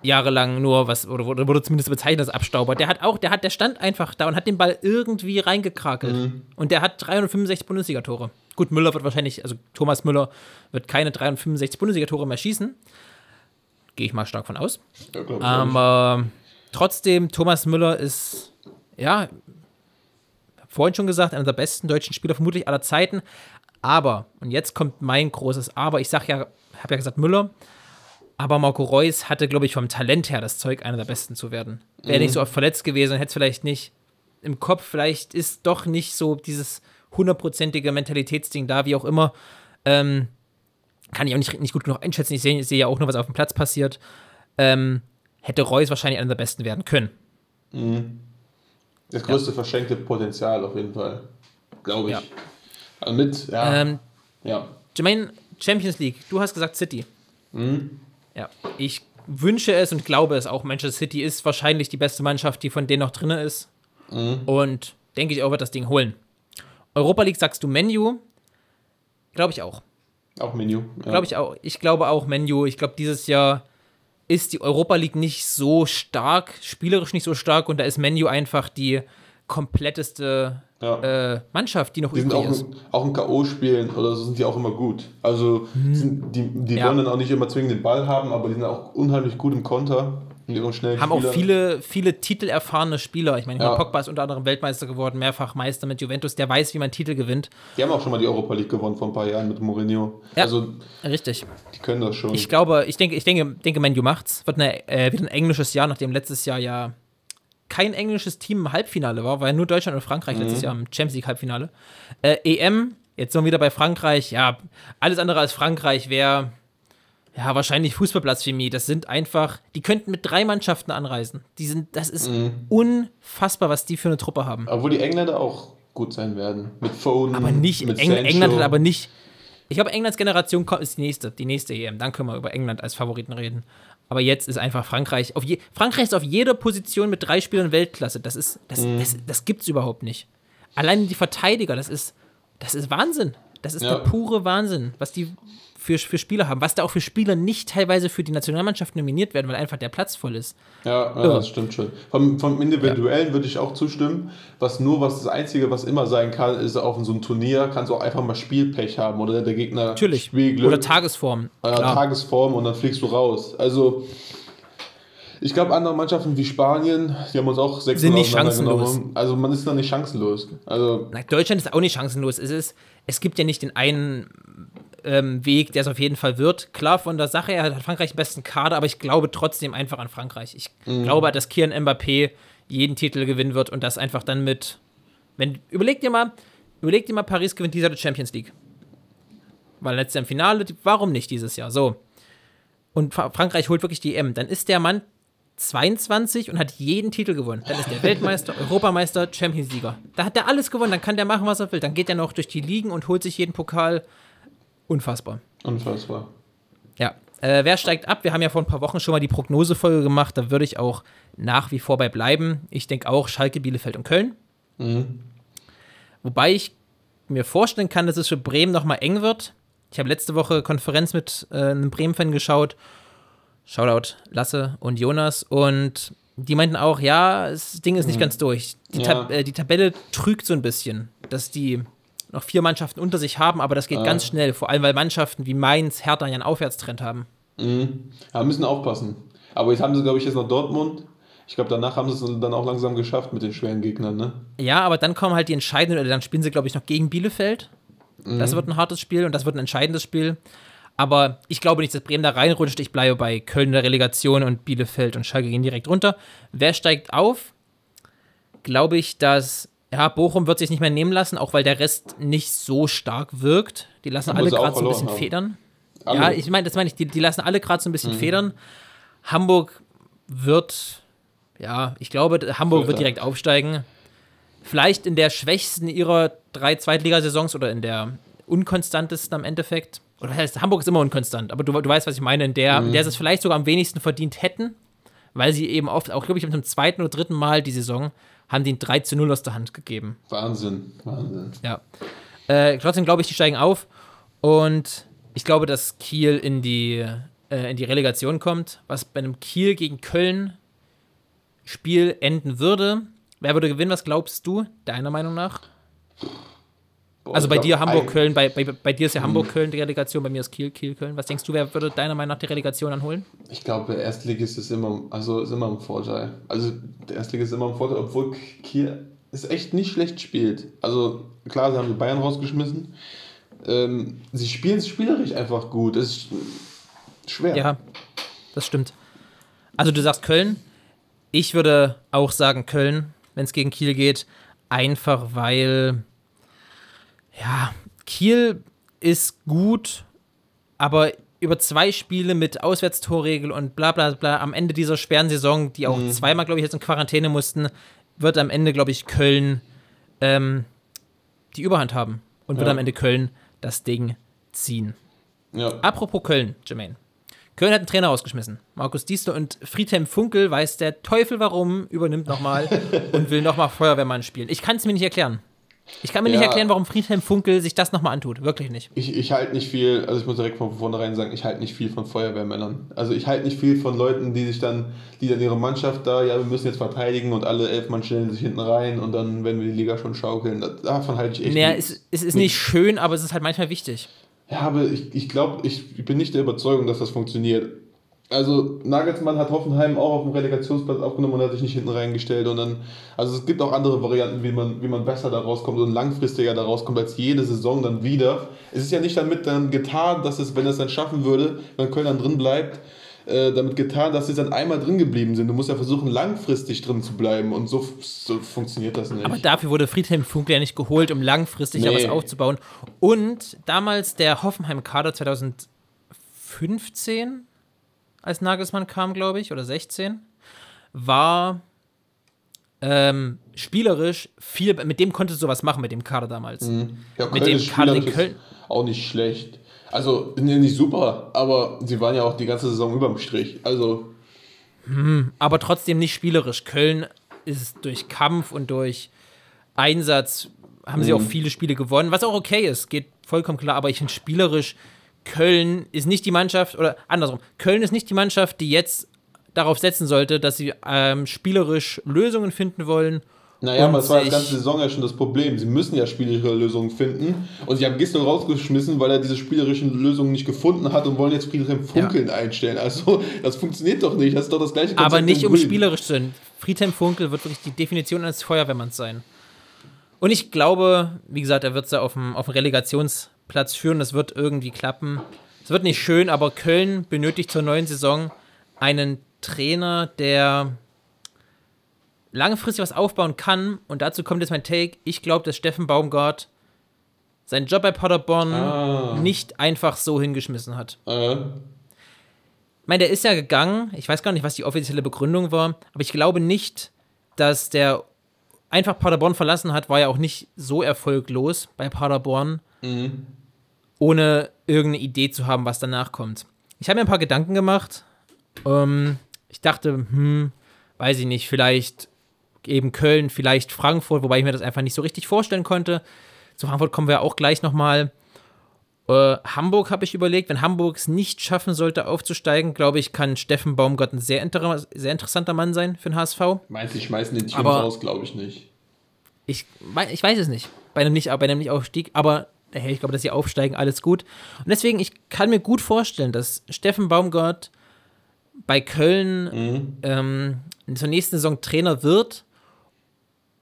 jahrelang nur was, oder wurde, zumindest bezeichnet als Abstauber. Der hat auch, der hat, der stand einfach da und hat den Ball irgendwie reingekrakelt. Und der hat 365 Bundesligatore. Gut, Müller wird wahrscheinlich, also Thomas Müller wird keine 365 Bundesligatore mehr schießen. Gehe ich mal stark von aus. ja glaub ich auch. Aber trotzdem, Thomas Müller ist, ja, vorhin schon gesagt, einer der besten deutschen Spieler vermutlich aller Zeiten. Aber, und jetzt kommt mein großes Aber, ich sag ja, habe ja gesagt Müller, aber Marco Reus hatte, glaube ich, vom Talent her das Zeug, einer der Besten zu werden. Wäre nicht so oft verletzt gewesen, hätte es vielleicht nicht im Kopf, vielleicht ist doch nicht so dieses hundertprozentige Mentalitätsding da, wie auch immer. Ähm, kann ich auch nicht, nicht gut genug einschätzen. Ich sehe sehe ja auch nur, was auf dem Platz passiert. Ähm, hätte Reus wahrscheinlich einer der Besten werden können. Das größte verschenkte Potenzial auf jeden Fall. Glaube ich. Ja. Also mit, ja. Ähm, ja. Jermaine, Champions League, du hast gesagt City. Mhm. Ja, ich wünsche es und glaube es auch. Manchester City ist wahrscheinlich die beste Mannschaft, die von denen noch drin ist. Mhm. Und denke ich auch, wird das Ding holen. Europa League sagst du Menu. Glaube ich auch. Auch Menu. Ja. Glaube ich auch. Ich glaube auch Menu. Ich glaube, dieses Jahr ist die Europa League nicht so stark, spielerisch nicht so stark und da ist Menu einfach die kompletteste Ja. äh, Mannschaft, die noch Die sind übrig auch, ist. auch in K.O.-Spielen oder so sind die auch immer gut. Also sind, die, die. Ja. wollen dann auch nicht immer zwingend den Ball haben, aber die sind auch unheimlich gut im Konter. Mit ihren schnellen Haben auch viele, viele titelerfahrene Spieler. Ich meine, Ja. Pogba ist unter anderem Weltmeister geworden, mehrfach Meister mit Juventus. Der weiß, wie man Titel gewinnt. Die haben auch schon mal die Europa League gewonnen vor ein paar Jahren mit Mourinho. Ja. Also Richtig. die können das schon. Ich glaube, ich denke, ich denke, denke Manu macht's. Wird eine, äh, wieder ein englisches Jahr, nachdem letztes Jahr ja kein englisches Team im Halbfinale war, ja nur Deutschland und Frankreich letztes Jahr im Champions League Halbfinale. Äh, EM, jetzt sind wir wieder bei Frankreich. Ja, alles andere als Frankreich wäre ja wahrscheinlich Fußballblasphemie. Das sind einfach, die könnten mit drei Mannschaften anreisen. Die sind, das ist unfassbar, was die für eine Truppe haben. Obwohl die Engländer auch gut sein werden. Mit Foden, Aber nicht, mit Eng Sancho. England hat aber nicht. Ich glaube, Englands Generation kommt, ist die nächste, die nächste EM. Dann können wir über England als Favoriten reden. Aber jetzt ist einfach Frankreich. Auf je, Frankreich ist auf jeder Position mit drei Spielern Weltklasse. Das ist, das, Mhm. das, das gibt's überhaupt nicht. Allein die Verteidiger, das ist, das ist Wahnsinn. Das ist Ja. der pure Wahnsinn, was die für, für Spieler haben, was da auch für Spieler nicht teilweise für die Nationalmannschaft nominiert werden, weil einfach der Platz voll ist. Ja, ja das stimmt schon. Vom, vom Individuellen ja. würde ich auch zustimmen. Was nur, was das Einzige, was immer sein kann, ist auf so einem Turnier, kannst du auch einfach mal Spielpech haben oder der Gegner Natürlich. Spielglück. Oder Tagesform. Äh, Tagesform und dann fliegst du raus. Also ich glaube, andere Mannschaften wie Spanien, die haben uns auch sechs Sind nicht chancenlos. Also man ist da nicht chancenlos. Also Na, Deutschland ist auch nicht chancenlos. Es, ist, es gibt ja nicht den einen ähm, Weg, der es auf jeden Fall wird. Klar, von der Sache her hat Frankreich den besten Kader, aber ich glaube trotzdem einfach an Frankreich. Ich mhm. glaube, dass Kian Mbappé jeden Titel gewinnen wird und das einfach dann mit. Wenn, überleg dir mal, überleg dir mal, Paris gewinnt dieser Champions League. Weil letztes Jahr im Finale, warum nicht dieses Jahr? So. Und Frankreich holt wirklich die M. Dann ist der Mann 22 und hat jeden Titel gewonnen. Dann ist der Weltmeister, Europameister, Champions-Sieger. Da hat er alles gewonnen, dann kann der machen, was er will. Dann geht er noch durch die Ligen und holt sich jeden Pokal. Unfassbar. Unfassbar. Ja. Äh, wer steigt ab? Wir haben ja vor ein paar Wochen schon mal die Prognosefolge gemacht. Da würde ich auch nach wie vor bei bleiben. Ich denke auch Schalke, Bielefeld und Köln. Mhm. Wobei ich mir vorstellen kann, dass es für Bremen nochmal eng wird. Ich habe letzte Woche Konferenz mit äh, einem Bremen-Fan geschaut Shoutout Lasse und Jonas. Und die meinten auch, ja, das Ding ist nicht mhm. ganz durch. Die, ja. Tab äh, die, Tabelle trügt so ein bisschen, dass die noch vier Mannschaften unter sich haben, aber das geht ah. ganz schnell. Vor allem, weil Mannschaften wie Mainz, Hertha ja einen Aufwärtstrend haben. Mhm. Ja, müssen aufpassen. Aber jetzt haben sie, glaube ich, jetzt noch Dortmund. Ich glaube, danach haben sie es dann auch langsam geschafft mit den schweren Gegnern, ne? Ja, aber dann kommen halt die entscheidenden, dann spielen sie, glaube ich, noch gegen Bielefeld. Mhm. Das wird ein hartes Spiel und das wird ein entscheidendes Spiel. Aber ich glaube nicht, dass Bremen da reinrutscht. Ich bleibe bei Köln in der Relegation und Bielefeld und Schalke gehen direkt runter. Wer steigt auf? Glaube ich, dass ja, Bochum wird sich nicht mehr nehmen lassen, auch weil der Rest nicht so stark wirkt. Die lassen alle gerade so ein bisschen haben. federn. Alle. Ja, ich meine, das meine ich, die, die lassen alle gerade so ein bisschen mhm. federn. Hamburg wird, ja, ich glaube, Hamburg Vierter. wird direkt aufsteigen. Vielleicht in der schwächsten ihrer drei Zweitligasaisons oder in der unkonstantesten am Endeffekt oder was heißt, Hamburg ist immer unkonstant, aber du, du weißt, was ich meine, in der, mhm. in der sie es vielleicht sogar am wenigsten verdient hätten, weil sie eben oft, auch glaube ich, zum zweiten oder dritten Mal die Saison, haben die 3 zu 0 aus der Hand gegeben. Wahnsinn, Wahnsinn. Ja. Äh, trotzdem glaube ich, die steigen auf und ich glaube, dass Kiel in die, äh, in die Relegation kommt, was bei einem Kiel gegen Köln Spiel enden würde. Wer würde gewinnen, was glaubst du, deiner Meinung nach? Boah, also bei dir Hamburg-Köln, bei, bei, bei dir ist ja hm. Hamburg-Köln die Relegation, bei mir ist Kiel-Köln. Was denkst du, wer würde deiner Meinung nach die Relegation anholen? Ich glaube, der Erstligist ist immer, also ist immer ein Vorteil. Also der Erstligist ist immer ein Vorteil, obwohl Kiel es echt nicht schlecht spielt. Also klar, sie haben die Bayern rausgeschmissen. Ähm, sie spielen es spielerisch einfach gut. Es ist schwer. Ja, das stimmt. Also du sagst Köln. Ich würde auch sagen Köln, wenn es gegen Kiel geht. Einfach weil ja, Kiel ist gut, aber über zwei Spiele mit Auswärtstorregel und bla bla bla am Ende dieser schweren Saison, die auch mhm. zweimal, glaube ich, jetzt in Quarantäne mussten, wird am Ende, glaube ich, Köln ähm, die Überhand haben und ja. wird am Ende Köln das Ding ziehen. Ja. Apropos Köln, Jermaine. Köln hat einen Trainer rausgeschmissen. Markus Diestel und Friedhelm Funkel weiß der Teufel warum, übernimmt nochmal und will nochmal Feuerwehrmann spielen. Ich kann es mir nicht erklären. Ich kann mir ja, nicht erklären, warum Friedhelm Funkel sich das nochmal antut. Wirklich nicht. Ich, ich halte nicht viel, also ich muss direkt von vornherein sagen, ich halte nicht viel von Feuerwehrmännern. Also ich halte nicht viel von Leuten, die sich dann, die dann ihre Mannschaft da, ja, wir müssen jetzt verteidigen und alle elf Mann stellen sich hinten rein und dann werden wir die Liga schon schaukeln. Davon halte ich echt naja, nicht. Es, es ist nicht schön, aber es ist halt manchmal wichtig. Ja, aber ich, ich glaube, ich, ich bin nicht der Überzeugung, dass das funktioniert. Also Nagelsmann hat Hoffenheim auch auf dem Relegationsplatz aufgenommen und hat sich nicht hinten reingestellt. Und dann, also es gibt auch andere Varianten, wie man, wie man besser da rauskommt und langfristiger da rauskommt als jede Saison dann wieder. Es ist ja nicht damit dann getan, dass es, wenn es dann schaffen würde, wenn Köln dann drin bleibt, äh, damit getan, dass sie dann einmal drin geblieben sind. Du musst ja versuchen, langfristig drin zu bleiben und so, so funktioniert das nicht. Aber dafür wurde Friedhelm Funkel ja nicht geholt, um langfristig nee. was aufzubauen. Und damals der Hoffenheim-Kader 2015 als Nagelsmann kam, glaube ich, oder 16, war ähm, spielerisch viel, mit dem konntest du sowas machen, mit dem Kader damals. Mhm. Ja, mit dem Kader in Köln. Auch nicht schlecht. Also, nicht super, aber sie waren ja auch die ganze Saison überm Strich. Also. Hm, aber trotzdem nicht spielerisch. Köln ist durch Kampf und durch Einsatz haben mhm. sie auch viele Spiele gewonnen, was auch okay ist, geht vollkommen klar, aber ich finde spielerisch Köln ist nicht die Mannschaft, oder andersrum, Köln ist nicht die Mannschaft, die jetzt darauf setzen sollte, dass sie ähm, spielerisch Lösungen finden wollen. Naja, aber das war die ganze Saison ja schon das Problem. Sie müssen ja spielerische Lösungen finden. Und sie haben Gistel rausgeschmissen, weil er diese spielerischen Lösungen nicht gefunden hat und wollen jetzt Friedhelm Funkeln einstellen. Also, das funktioniert doch nicht. Das ist doch das gleiche Aber nicht um Grün. spielerisch zu sein. Friedhelm Funkel wird wirklich die Definition eines Feuerwehrmanns sein. Und ich glaube, wie gesagt, er wird sie auf dem, auf dem Relegationsplatz führen. Das wird irgendwie klappen. Es wird nicht schön, aber Köln benötigt zur neuen Saison einen Trainer, der langfristig was aufbauen kann. Und dazu kommt jetzt mein Take. Ich glaube, dass Steffen Baumgart seinen Job bei Paderborn Ah. nicht einfach so hingeschmissen hat. Äh, Ich meine, der ist ja gegangen. Ich weiß gar nicht, was die offizielle Begründung war, aber ich glaube nicht, dass der einfach Paderborn verlassen hat, war ja auch nicht so erfolglos bei Paderborn, ohne irgendeine Idee zu haben, was danach kommt. Ich habe mir ein paar Gedanken gemacht. Ähm, ich dachte, hm, weiß ich nicht, vielleicht eben Köln, vielleicht Frankfurt, wobei ich mir das einfach nicht so richtig vorstellen konnte. Zu Frankfurt kommen wir auch gleich nochmal. Äh, Hamburg habe ich überlegt, wenn Hamburg es nicht schaffen sollte, aufzusteigen, glaube ich, kann Steffen Baumgart ein sehr, inter sehr interessanter Mann sein für den HSV. meinst du, sie schmeißen den Team raus? Glaube ich nicht. Ich, ich weiß es nicht. Bei einem nicht, bei einem Nicht-Aufstieg, aber hey, ich glaube, dass sie aufsteigen, alles gut. Und deswegen, ich kann mir gut vorstellen, dass Steffen Baumgart bei Köln ähm, zur nächsten Saison Trainer wird.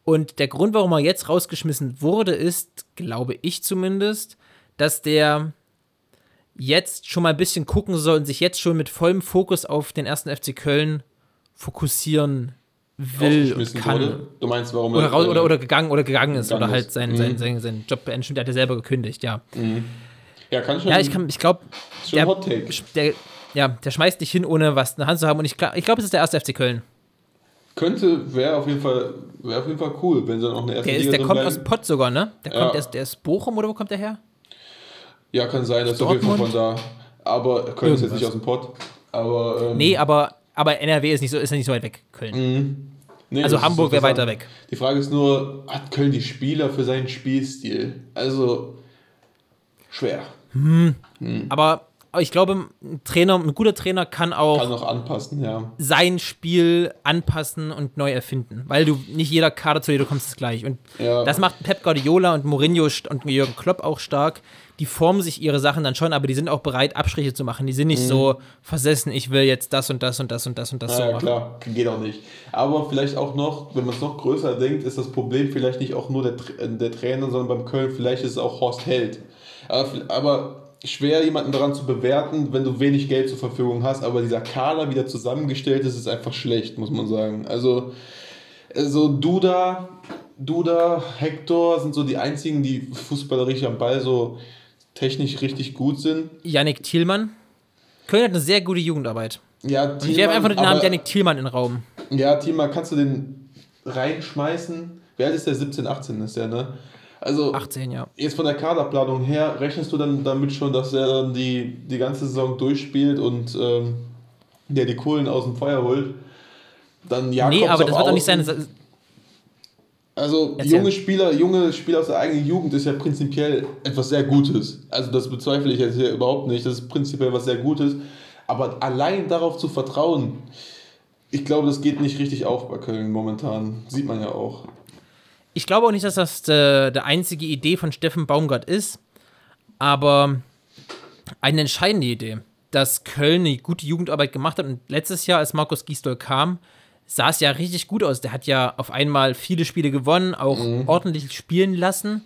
Und der Grund, warum er jetzt rausgeschmissen wurde, ist, glaube ich zumindest, dass der jetzt schon mal ein bisschen gucken soll und sich jetzt schon mit vollem Fokus auf den ersten FC Köln fokussieren will und kann. wurde? Du meinst, warum Oder, er- raus, oder, oder gegangen oder gegangen ist gegangen oder halt ist. seinen, Mhm. seinen, seinen, seinen Job beendet. Stimmt, der hat ja selber gekündigt, ja. Ja, kann schon. Ja, ich, kann- ich glaube, der, der, ja, der schmeißt nicht hin, ohne was in der Hand zu haben. Und ich, ich glaube, es ist der erste FC Köln. Könnte, wäre auf jeden Fall, wäre auf jeden Fall cool, wenn sie dann auch eine erste Der, ist, der kommt bleiben. aus dem Pott sogar, ne? Der, Ja. kommt, der, ist, der ist Bochum oder wo kommt der her? Ja, kann sein, das ist auf jeden Fall von da. Aber Köln ist jetzt nicht aus dem Pott. Aber, ähm, Nee, aber, aber NRW ist nicht so, ist ja nicht so weit weg, Köln. Nee, also Hamburg wäre weiter weg. Die Frage ist nur, hat Köln die Spieler für seinen Spielstil? Also, schwer. Aber, aber ich glaube, ein Trainer, ein guter Trainer kann auch Kann noch anpassen, ja. sein Spiel anpassen und neu erfinden, weil du nicht jeder Kader zu dir du kommst ist gleich und Ja. das macht Pep Guardiola und Mourinho und Jürgen Klopp auch stark. Die formen sich ihre Sachen dann schon, aber die sind auch bereit Abstriche zu machen. Die sind nicht so versessen, ich will jetzt das und das und das und das und das so Mhm. Ja, machen. klar, geht auch nicht. Aber vielleicht auch noch, wenn man es noch größer denkt, ist das Problem vielleicht nicht auch nur der, der Trainer, sondern beim Köln vielleicht ist es auch Horst Held. Aber, aber schwer jemanden daran zu bewerten, wenn du wenig Geld zur Verfügung hast, aber dieser Kader wieder zusammengestellt ist, ist einfach schlecht, muss man sagen. Also, also Duda, Duda, Hector sind so die einzigen, die fußballerisch am Ball so technisch richtig gut sind. Yannick Thielmann. Köln hat eine sehr gute Jugendarbeit. Ja, Und ich werfe einfach nur den Namen Yannick Thielmann in den Raum. Ja, Thema, kannst du den reinschmeißen? Wer ist der? 17, 18 ist der, ne? Also, 18, ja. jetzt von der Kaderplanung her, rechnest du dann damit schon, dass er dann die, die ganze Saison durchspielt und ähm, der die Kohlen aus dem Feuer holt? Dann Jakobs nee, aber das wird doch nicht sein. Also Erzähl. junge Spieler, junge Spieler aus der eigenen Jugend ist ja prinzipiell etwas sehr Gutes. Also das bezweifle ich jetzt hier überhaupt nicht. Das ist prinzipiell was sehr Gutes. Aber allein darauf zu vertrauen, ich glaube, das geht nicht richtig auf bei Köln momentan. Sieht man ja auch. Ich glaube auch nicht, dass das äh, die einzige Idee von Steffen Baumgart ist, aber eine entscheidende Idee, dass Köln eine gute Jugendarbeit gemacht hat. Und letztes Jahr, als Markus Gisdol kam, sah es ja richtig gut aus. Der hat ja auf einmal viele Spiele gewonnen, auch ordentlich spielen lassen.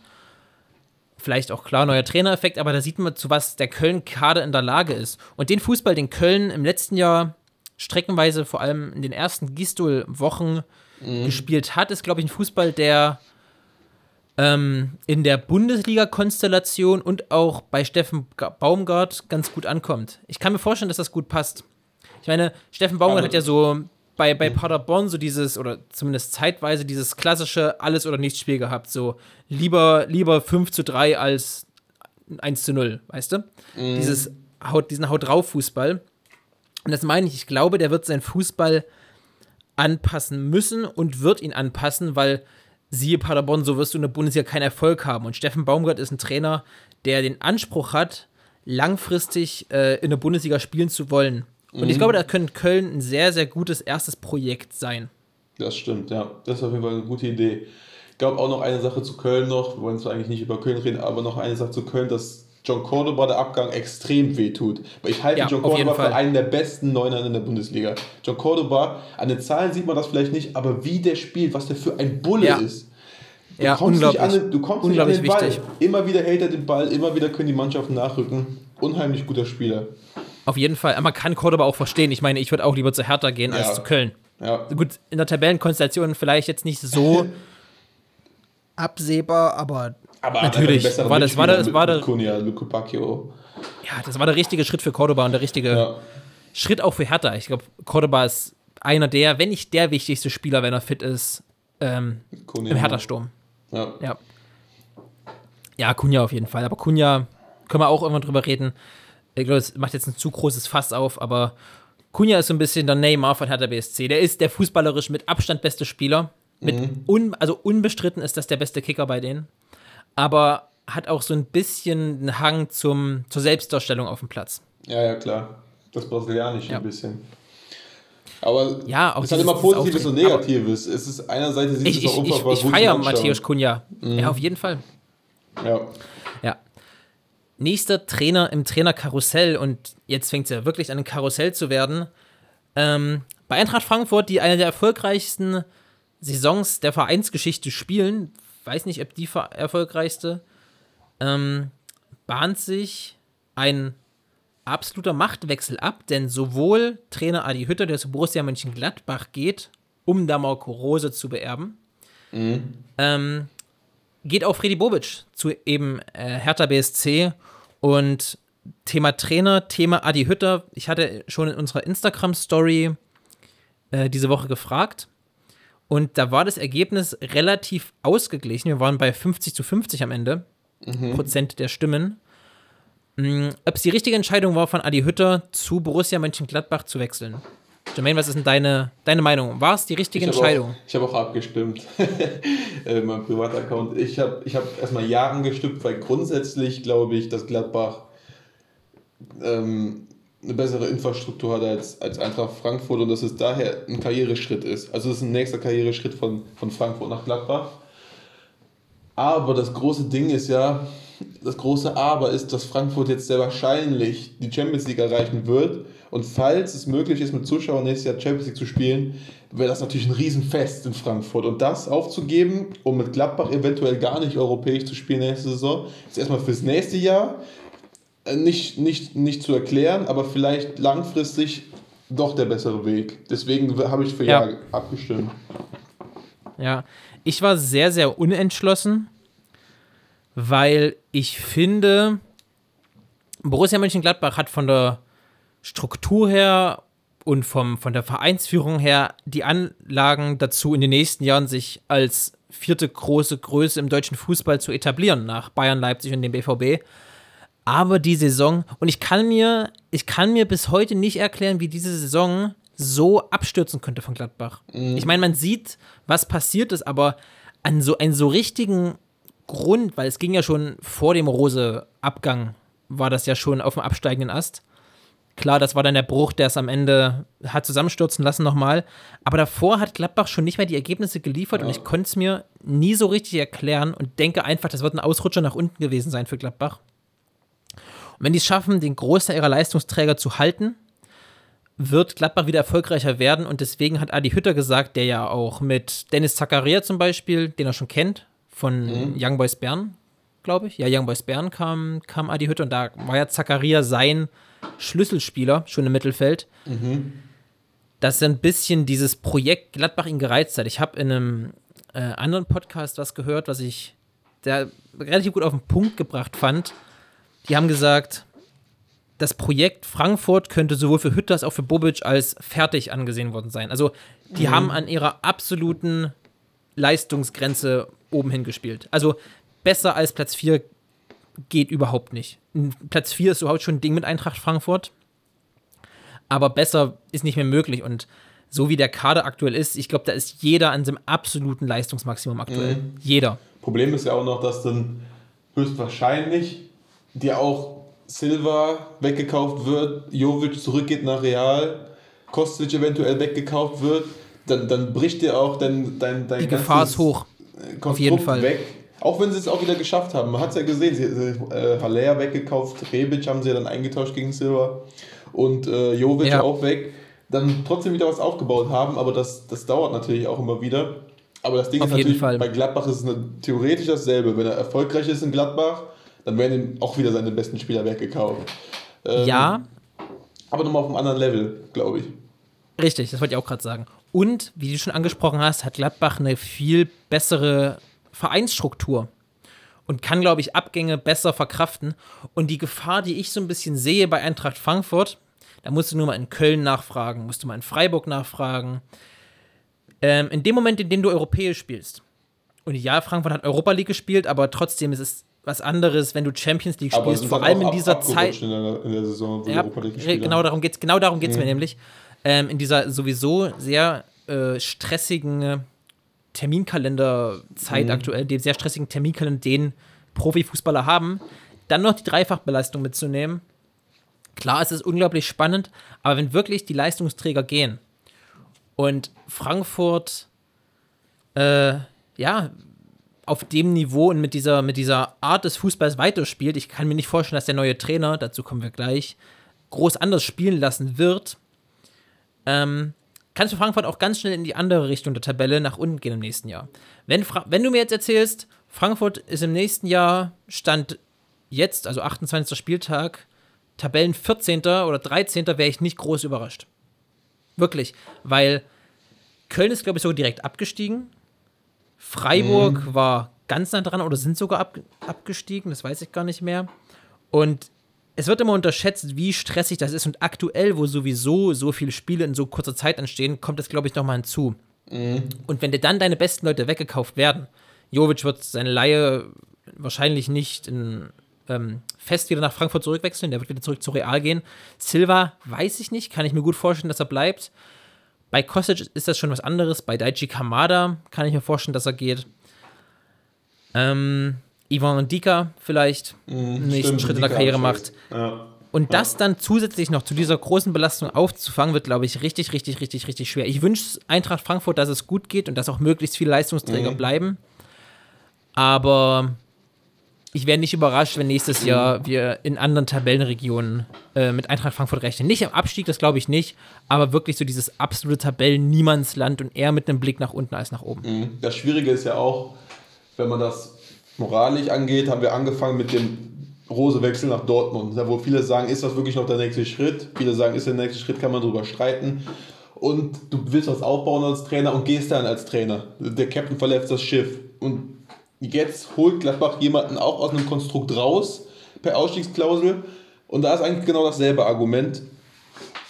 Vielleicht auch klar neuer Trainereffekt, aber da sieht man, zu was der Köln-Kader in der Lage ist. Und den Fußball, den Köln im letzten Jahr streckenweise, vor allem in den ersten Gistol-Wochen, gespielt hat, ist, glaube ich, ein Fußball, der ähm, in der Bundesliga-Konstellation und auch bei Steffen Ga- Baumgart ganz gut ankommt. Ich kann mir vorstellen, dass das gut passt. Ich meine, Steffen Baumgart Aber- hat ja so bei, bei Paderborn so dieses, oder zumindest zeitweise dieses klassische Alles- oder Nichts-Spiel gehabt. So lieber, lieber 5 zu 3 als 1 zu 0, weißt du? Dieses Haut, diesen Haut-drauf-Fußball. Und das meine ich, ich glaube, der wird seinen Fußball anpassen müssen und wird ihn anpassen, weil siehe Paderborn, so wirst du in der Bundesliga keinen Erfolg haben. Und Steffen Baumgart ist ein Trainer, der den Anspruch hat, langfristig äh, in der Bundesliga spielen zu wollen. Und Mhm. ich glaube, da könnte Köln ein sehr, sehr gutes erstes Projekt sein. Das stimmt, ja. Das ist auf jeden Fall eine gute Idee. Ich glaube auch noch eine Sache zu Köln noch. Wir wollen zwar eigentlich nicht über Köln reden, aber noch eine Sache zu Köln, dass John Cordoba der Abgang extrem wehtut. Weil ich halte Ja, John Cordoba für einen der besten Neuner in der Bundesliga. John Cordoba, an den Zahlen sieht man das vielleicht nicht, aber wie der spielt, was der für ein Bulle Ja. ist. Du Ja, kommst nicht unglaublich. an den, du kommst nicht an Unglaublich den Ball. wichtig. Immer wieder hält er den Ball, immer wieder können die Mannschaften nachrücken. Unheimlich guter Spieler. Auf jeden Fall. Aber man kann Cordoba auch verstehen. Ich meine, ich würde auch lieber zu Hertha gehen Ja. als zu Köln. Ja. Gut, in der Tabellenkonstellation vielleicht jetzt nicht so absehbar, aber Aber Natürlich. War das- war das- war das- Kunja, mit Kupakio. ja, das war der richtige Schritt für Cordoba und der richtige Ja. Schritt auch für Hertha. Ich glaube, Cordoba ist einer der, wenn nicht der wichtigste Spieler, wenn er fit ist, ähm, Kunja. im Hertha-Sturm. Ja. Ja. Ja, Kunja auf jeden Fall. Aber Kunja können wir auch irgendwann drüber reden. Ich glaube, es macht jetzt ein zu großes Fass auf, aber Kunja ist so ein bisschen der Neymar von Hertha BSC. Der ist der fußballerisch mit Abstand beste Spieler. Mit un, also unbestritten ist das der beste Kicker bei denen. Aber hat auch so ein bisschen einen Hang zum, zur Selbstdarstellung auf dem Platz. Ja, ja, klar. Das Brasilianische Ja. ein bisschen. Aber Ja, es hat immer Positives und Negatives. Es ist einerseits sieht Ich, es ich, auch ich, unfassbar ich gut feiere. Matthäus Kunja. Ja, auf jeden Fall. Ja. Ja. Nächster Trainer im Trainerkarussell und jetzt fängt es ja wirklich an, ein Karussell zu werden. Ähm, bei Eintracht Frankfurt, die eine der erfolgreichsten Saisons der Vereinsgeschichte spielen, weiß nicht, ob die erfolgreichste, ähm, bahnt sich ein absoluter Machtwechsel ab, denn sowohl Trainer Adi Hütter, der zu Borussia Mönchengladbach geht, um da Marco Rose zu beerben, ähm, geht auch Freddy Bobic zu eben äh, Hertha BSC und Thema Trainer, Thema Adi Hütter. Ich hatte schon in unserer Instagram-Story äh, diese Woche gefragt und da war das Ergebnis relativ ausgeglichen. Wir waren bei 50 zu 50 am Ende, Prozent der Stimmen. Mm, Ob es die richtige Entscheidung war, von Adi Hütter zu Borussia Mönchengladbach zu wechseln? Jermaine, was ist denn deine, deine Meinung? War es die richtige Ich hab Entscheidung? Auch, ich habe auch abgestimmt. äh, mein Privataccount. Ich habe ich hab erstmal Ja angestimmt, weil grundsätzlich glaube ich, dass Gladbach ähm, eine bessere Infrastruktur hat als, als Eintracht Frankfurt und dass es daher ein Karriereschritt ist. Also es ist ein nächster Karriereschritt von, von Frankfurt nach Gladbach. Aber das große Ding ist ja, das große Aber ist, dass Frankfurt jetzt sehr wahrscheinlich die Champions League erreichen wird. Und falls es möglich ist, mit Zuschauern nächstes Jahr Champions League zu spielen, wäre das natürlich ein Riesenfest in Frankfurt. Und das aufzugeben, um mit Gladbach eventuell gar nicht europäisch zu spielen nächste Saison, ist erstmal fürs nächste Jahr nicht, nicht, nicht zu erklären, aber vielleicht langfristig doch der bessere Weg. Deswegen habe ich für Ja, Ja. abgestimmt. Ja, ich war sehr, sehr unentschlossen, weil ich finde, Borussia Mönchengladbach hat von der Struktur her und vom, von der Vereinsführung her die Anlagen dazu, in den nächsten Jahren sich als vierte große Größe im deutschen Fußball zu etablieren, nach Bayern, Leipzig und dem BVB. Aber die Saison, und ich kann mir, ich kann mir bis heute nicht erklären, wie diese Saison so abstürzen könnte von Gladbach. Ich meine, man sieht, was passiert ist, aber an so einen so richtigen Grund, weil es ging ja schon vor dem Rose-Abgang, war das ja schon auf dem absteigenden Ast. Klar, das war dann der Bruch, der es am Ende hat zusammenstürzen lassen nochmal. Aber davor hat Gladbach schon nicht mehr die Ergebnisse geliefert und ich konnte es mir nie so richtig erklären und denke einfach, das wird ein Ausrutscher nach unten gewesen sein für Gladbach. Und wenn die es schaffen, den Großteil ihrer Leistungsträger zu halten, wird Gladbach wieder erfolgreicher werden und deswegen hat Adi Hütter gesagt, der ja auch mit Dennis Zakaria zum Beispiel, den er schon kennt, von Young Boys Bern, glaube ich. Ja, Young Boys Bern kam, kam Adi Hütter und da war ja Zakaria sein Schlüsselspieler, schon im Mittelfeld. Dass ein bisschen dieses Projekt Gladbach ihn gereizt hat. Ich habe in einem äh, anderen Podcast was gehört, was ich der relativ gut auf den Punkt gebracht fand. Die haben gesagt, das Projekt Frankfurt könnte sowohl für Hütter als auch für Bobic als fertig angesehen worden sein. Also die haben an ihrer absoluten Leistungsgrenze oben hingespielt. Also besser als Platz 4 geht überhaupt nicht. Platz 4 ist überhaupt schon ein Ding mit Eintracht Frankfurt. Aber besser ist nicht mehr möglich. Und so wie der Kader aktuell ist, ich glaube, da ist jeder an seinem absoluten Leistungsmaximum aktuell. Jeder. Problem ist ja auch noch, dass dann höchstwahrscheinlich dir auch Silva weggekauft wird, Jovic zurückgeht nach Real, Kostic eventuell weggekauft wird, dann, dann bricht dir auch dein, dein, dein Die Gefahr ist hoch. Konstrukt Auf jeden Fall. weg. Auch wenn sie es auch wieder geschafft haben. Man hat es ja gesehen, sie, äh, Haller weggekauft, Rebic haben sie ja dann eingetauscht gegen Silva und äh, Jovic Ja. auch weg. Dann trotzdem wieder was aufgebaut haben, aber das, das dauert natürlich auch immer wieder. Aber das Ding Auf ist natürlich, Fall. bei Gladbach ist es theoretisch dasselbe. Wenn er erfolgreich ist in Gladbach, dann werden ihm auch wieder seine besten Spieler weggekauft. Ähm, Ja, Aber nochmal auf einem anderen Level, glaube ich. Richtig, das wollte ich auch gerade sagen. Und, wie du schon angesprochen hast, hat Gladbach eine viel bessere Vereinsstruktur und kann, glaube ich, Abgänge besser verkraften. Und die Gefahr, die ich so ein bisschen sehe bei Eintracht Frankfurt, da musst du nur mal in Köln nachfragen, musst du mal in Freiburg nachfragen. Ähm, in dem Moment, in dem du europäisch spielst, und ja, Frankfurt hat Europa League gespielt, aber trotzdem ist es was anderes, wenn du Champions League Aber spielst, vor allem in dieser Zeit. In der, in der Saison, Ja, genau haben. darum geht's, genau darum geht's mir Mhm. nämlich. Ähm, in dieser sowieso sehr äh, stressigen Terminkalender-Zeit Mhm. aktuell, dem sehr stressigen Terminkalender, den Profifußballer haben, dann noch die Dreifachbelastung mitzunehmen. Klar, es ist unglaublich spannend, aber wenn wirklich die Leistungsträger gehen und Frankfurt äh, ja auf dem Niveau und mit dieser, mit dieser Art des Fußballs weiterspielt, ich kann mir nicht vorstellen, dass der neue Trainer, dazu kommen wir gleich, groß anders spielen lassen wird, ähm, kannst du Frankfurt auch ganz schnell in die andere Richtung der Tabelle nach unten gehen im nächsten Jahr. Wenn, Fra wenn du mir jetzt erzählst, Frankfurt ist im nächsten Jahr, Stand jetzt, also 28. Spieltag, Tabellen 14. oder 13. wäre ich nicht groß überrascht. Wirklich, weil Köln ist, glaube ich, sogar direkt abgestiegen. Freiburg war ganz nah dran oder sind sogar ab, abgestiegen, das weiß ich gar nicht mehr. Und es wird immer unterschätzt, wie stressig das ist. Und aktuell, wo sowieso so viele Spiele in so kurzer Zeit anstehen, kommt das, glaube ich, nochmal hinzu. Und wenn dir dann deine besten Leute weggekauft werden, Jovic wird seine Laie wahrscheinlich nicht in, ähm, fest wieder nach Frankfurt zurückwechseln, der wird wieder zurück zu Real gehen. Silva weiß ich nicht, kann ich mir gut vorstellen, dass er bleibt. Bei Kostic ist das schon was anderes. Bei Daichi Kamada kann ich mir vorstellen, dass er geht. Ähm, Ivan Ndika vielleicht einen nächsten Schritt in der Karriere macht. Ja. Und das dann zusätzlich noch zu dieser großen Belastung aufzufangen, wird, glaube ich, richtig, richtig, richtig, richtig schwer. Ich wünsche Eintracht Frankfurt, dass es gut geht und dass auch möglichst viele Leistungsträger Mhm. bleiben. Aber ich wäre nicht überrascht, wenn nächstes Mhm. Jahr wir in anderen Tabellenregionen äh, mit Eintracht Frankfurt rechnen. Nicht im Abstieg, das glaube ich nicht, aber wirklich so dieses absolute Tabellen-Niemandsland und eher mit einem Blick nach unten als nach oben. Mhm. Das Schwierige ist ja auch, wenn man das moralisch angeht, haben wir angefangen mit dem Rosewechsel nach Dortmund, wo viele sagen, ist das wirklich noch der nächste Schritt? Viele sagen, ist der nächste Schritt, kann man drüber streiten. Und du willst was aufbauen als Trainer und gehst dann als Trainer. Der Captain verlässt das Schiff. Und jetzt holt Gladbach jemanden auch aus einem Konstrukt raus, per Ausstiegsklausel. Und da ist eigentlich genau dasselbe Argument.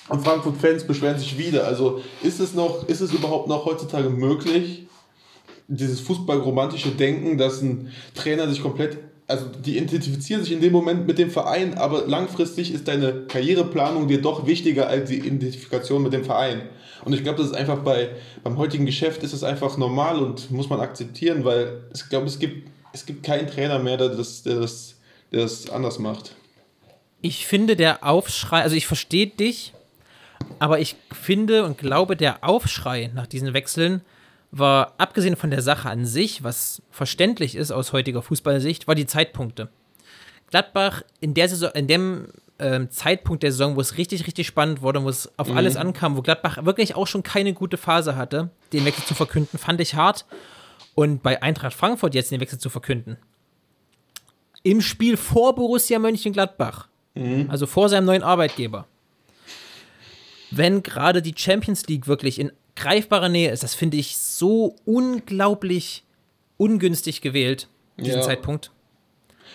Und Frankfurt-Fans beschweren sich wieder. Also ist es noch, ist es überhaupt noch heutzutage möglich, dieses fußballromantische Denken, dass ein Trainer sich komplett, also die identifizieren sich in dem Moment mit dem Verein, aber langfristig ist deine Karriereplanung dir doch wichtiger als die Identifikation mit dem Verein. Und ich glaube, das ist einfach bei, beim heutigen Geschäft ist es einfach normal und muss man akzeptieren, weil ich glaube, es gibt, es gibt keinen Trainer mehr, der das, der das, der das anders macht. Ich finde der Aufschrei, also ich verstehe dich, aber ich finde und glaube, der Aufschrei nach diesen Wechseln war, abgesehen von der Sache an sich, was verständlich ist aus heutiger Fußballsicht, war die Zeitpunkte. Gladbach in der Saison, in dem ähm, Zeitpunkt der Saison, wo es richtig, richtig spannend wurde, wo es auf alles ankam, wo Gladbach wirklich auch schon keine gute Phase hatte, den Wechsel zu verkünden, fand ich hart. Und bei Eintracht Frankfurt jetzt den Wechsel zu verkünden. Im Spiel vor Borussia Mönchengladbach, also vor seinem neuen Arbeitgeber. Wenn gerade die Champions League wirklich in greifbarer Nähe ist, das finde ich so unglaublich ungünstig gewählt, diesen Ja. Zeitpunkt.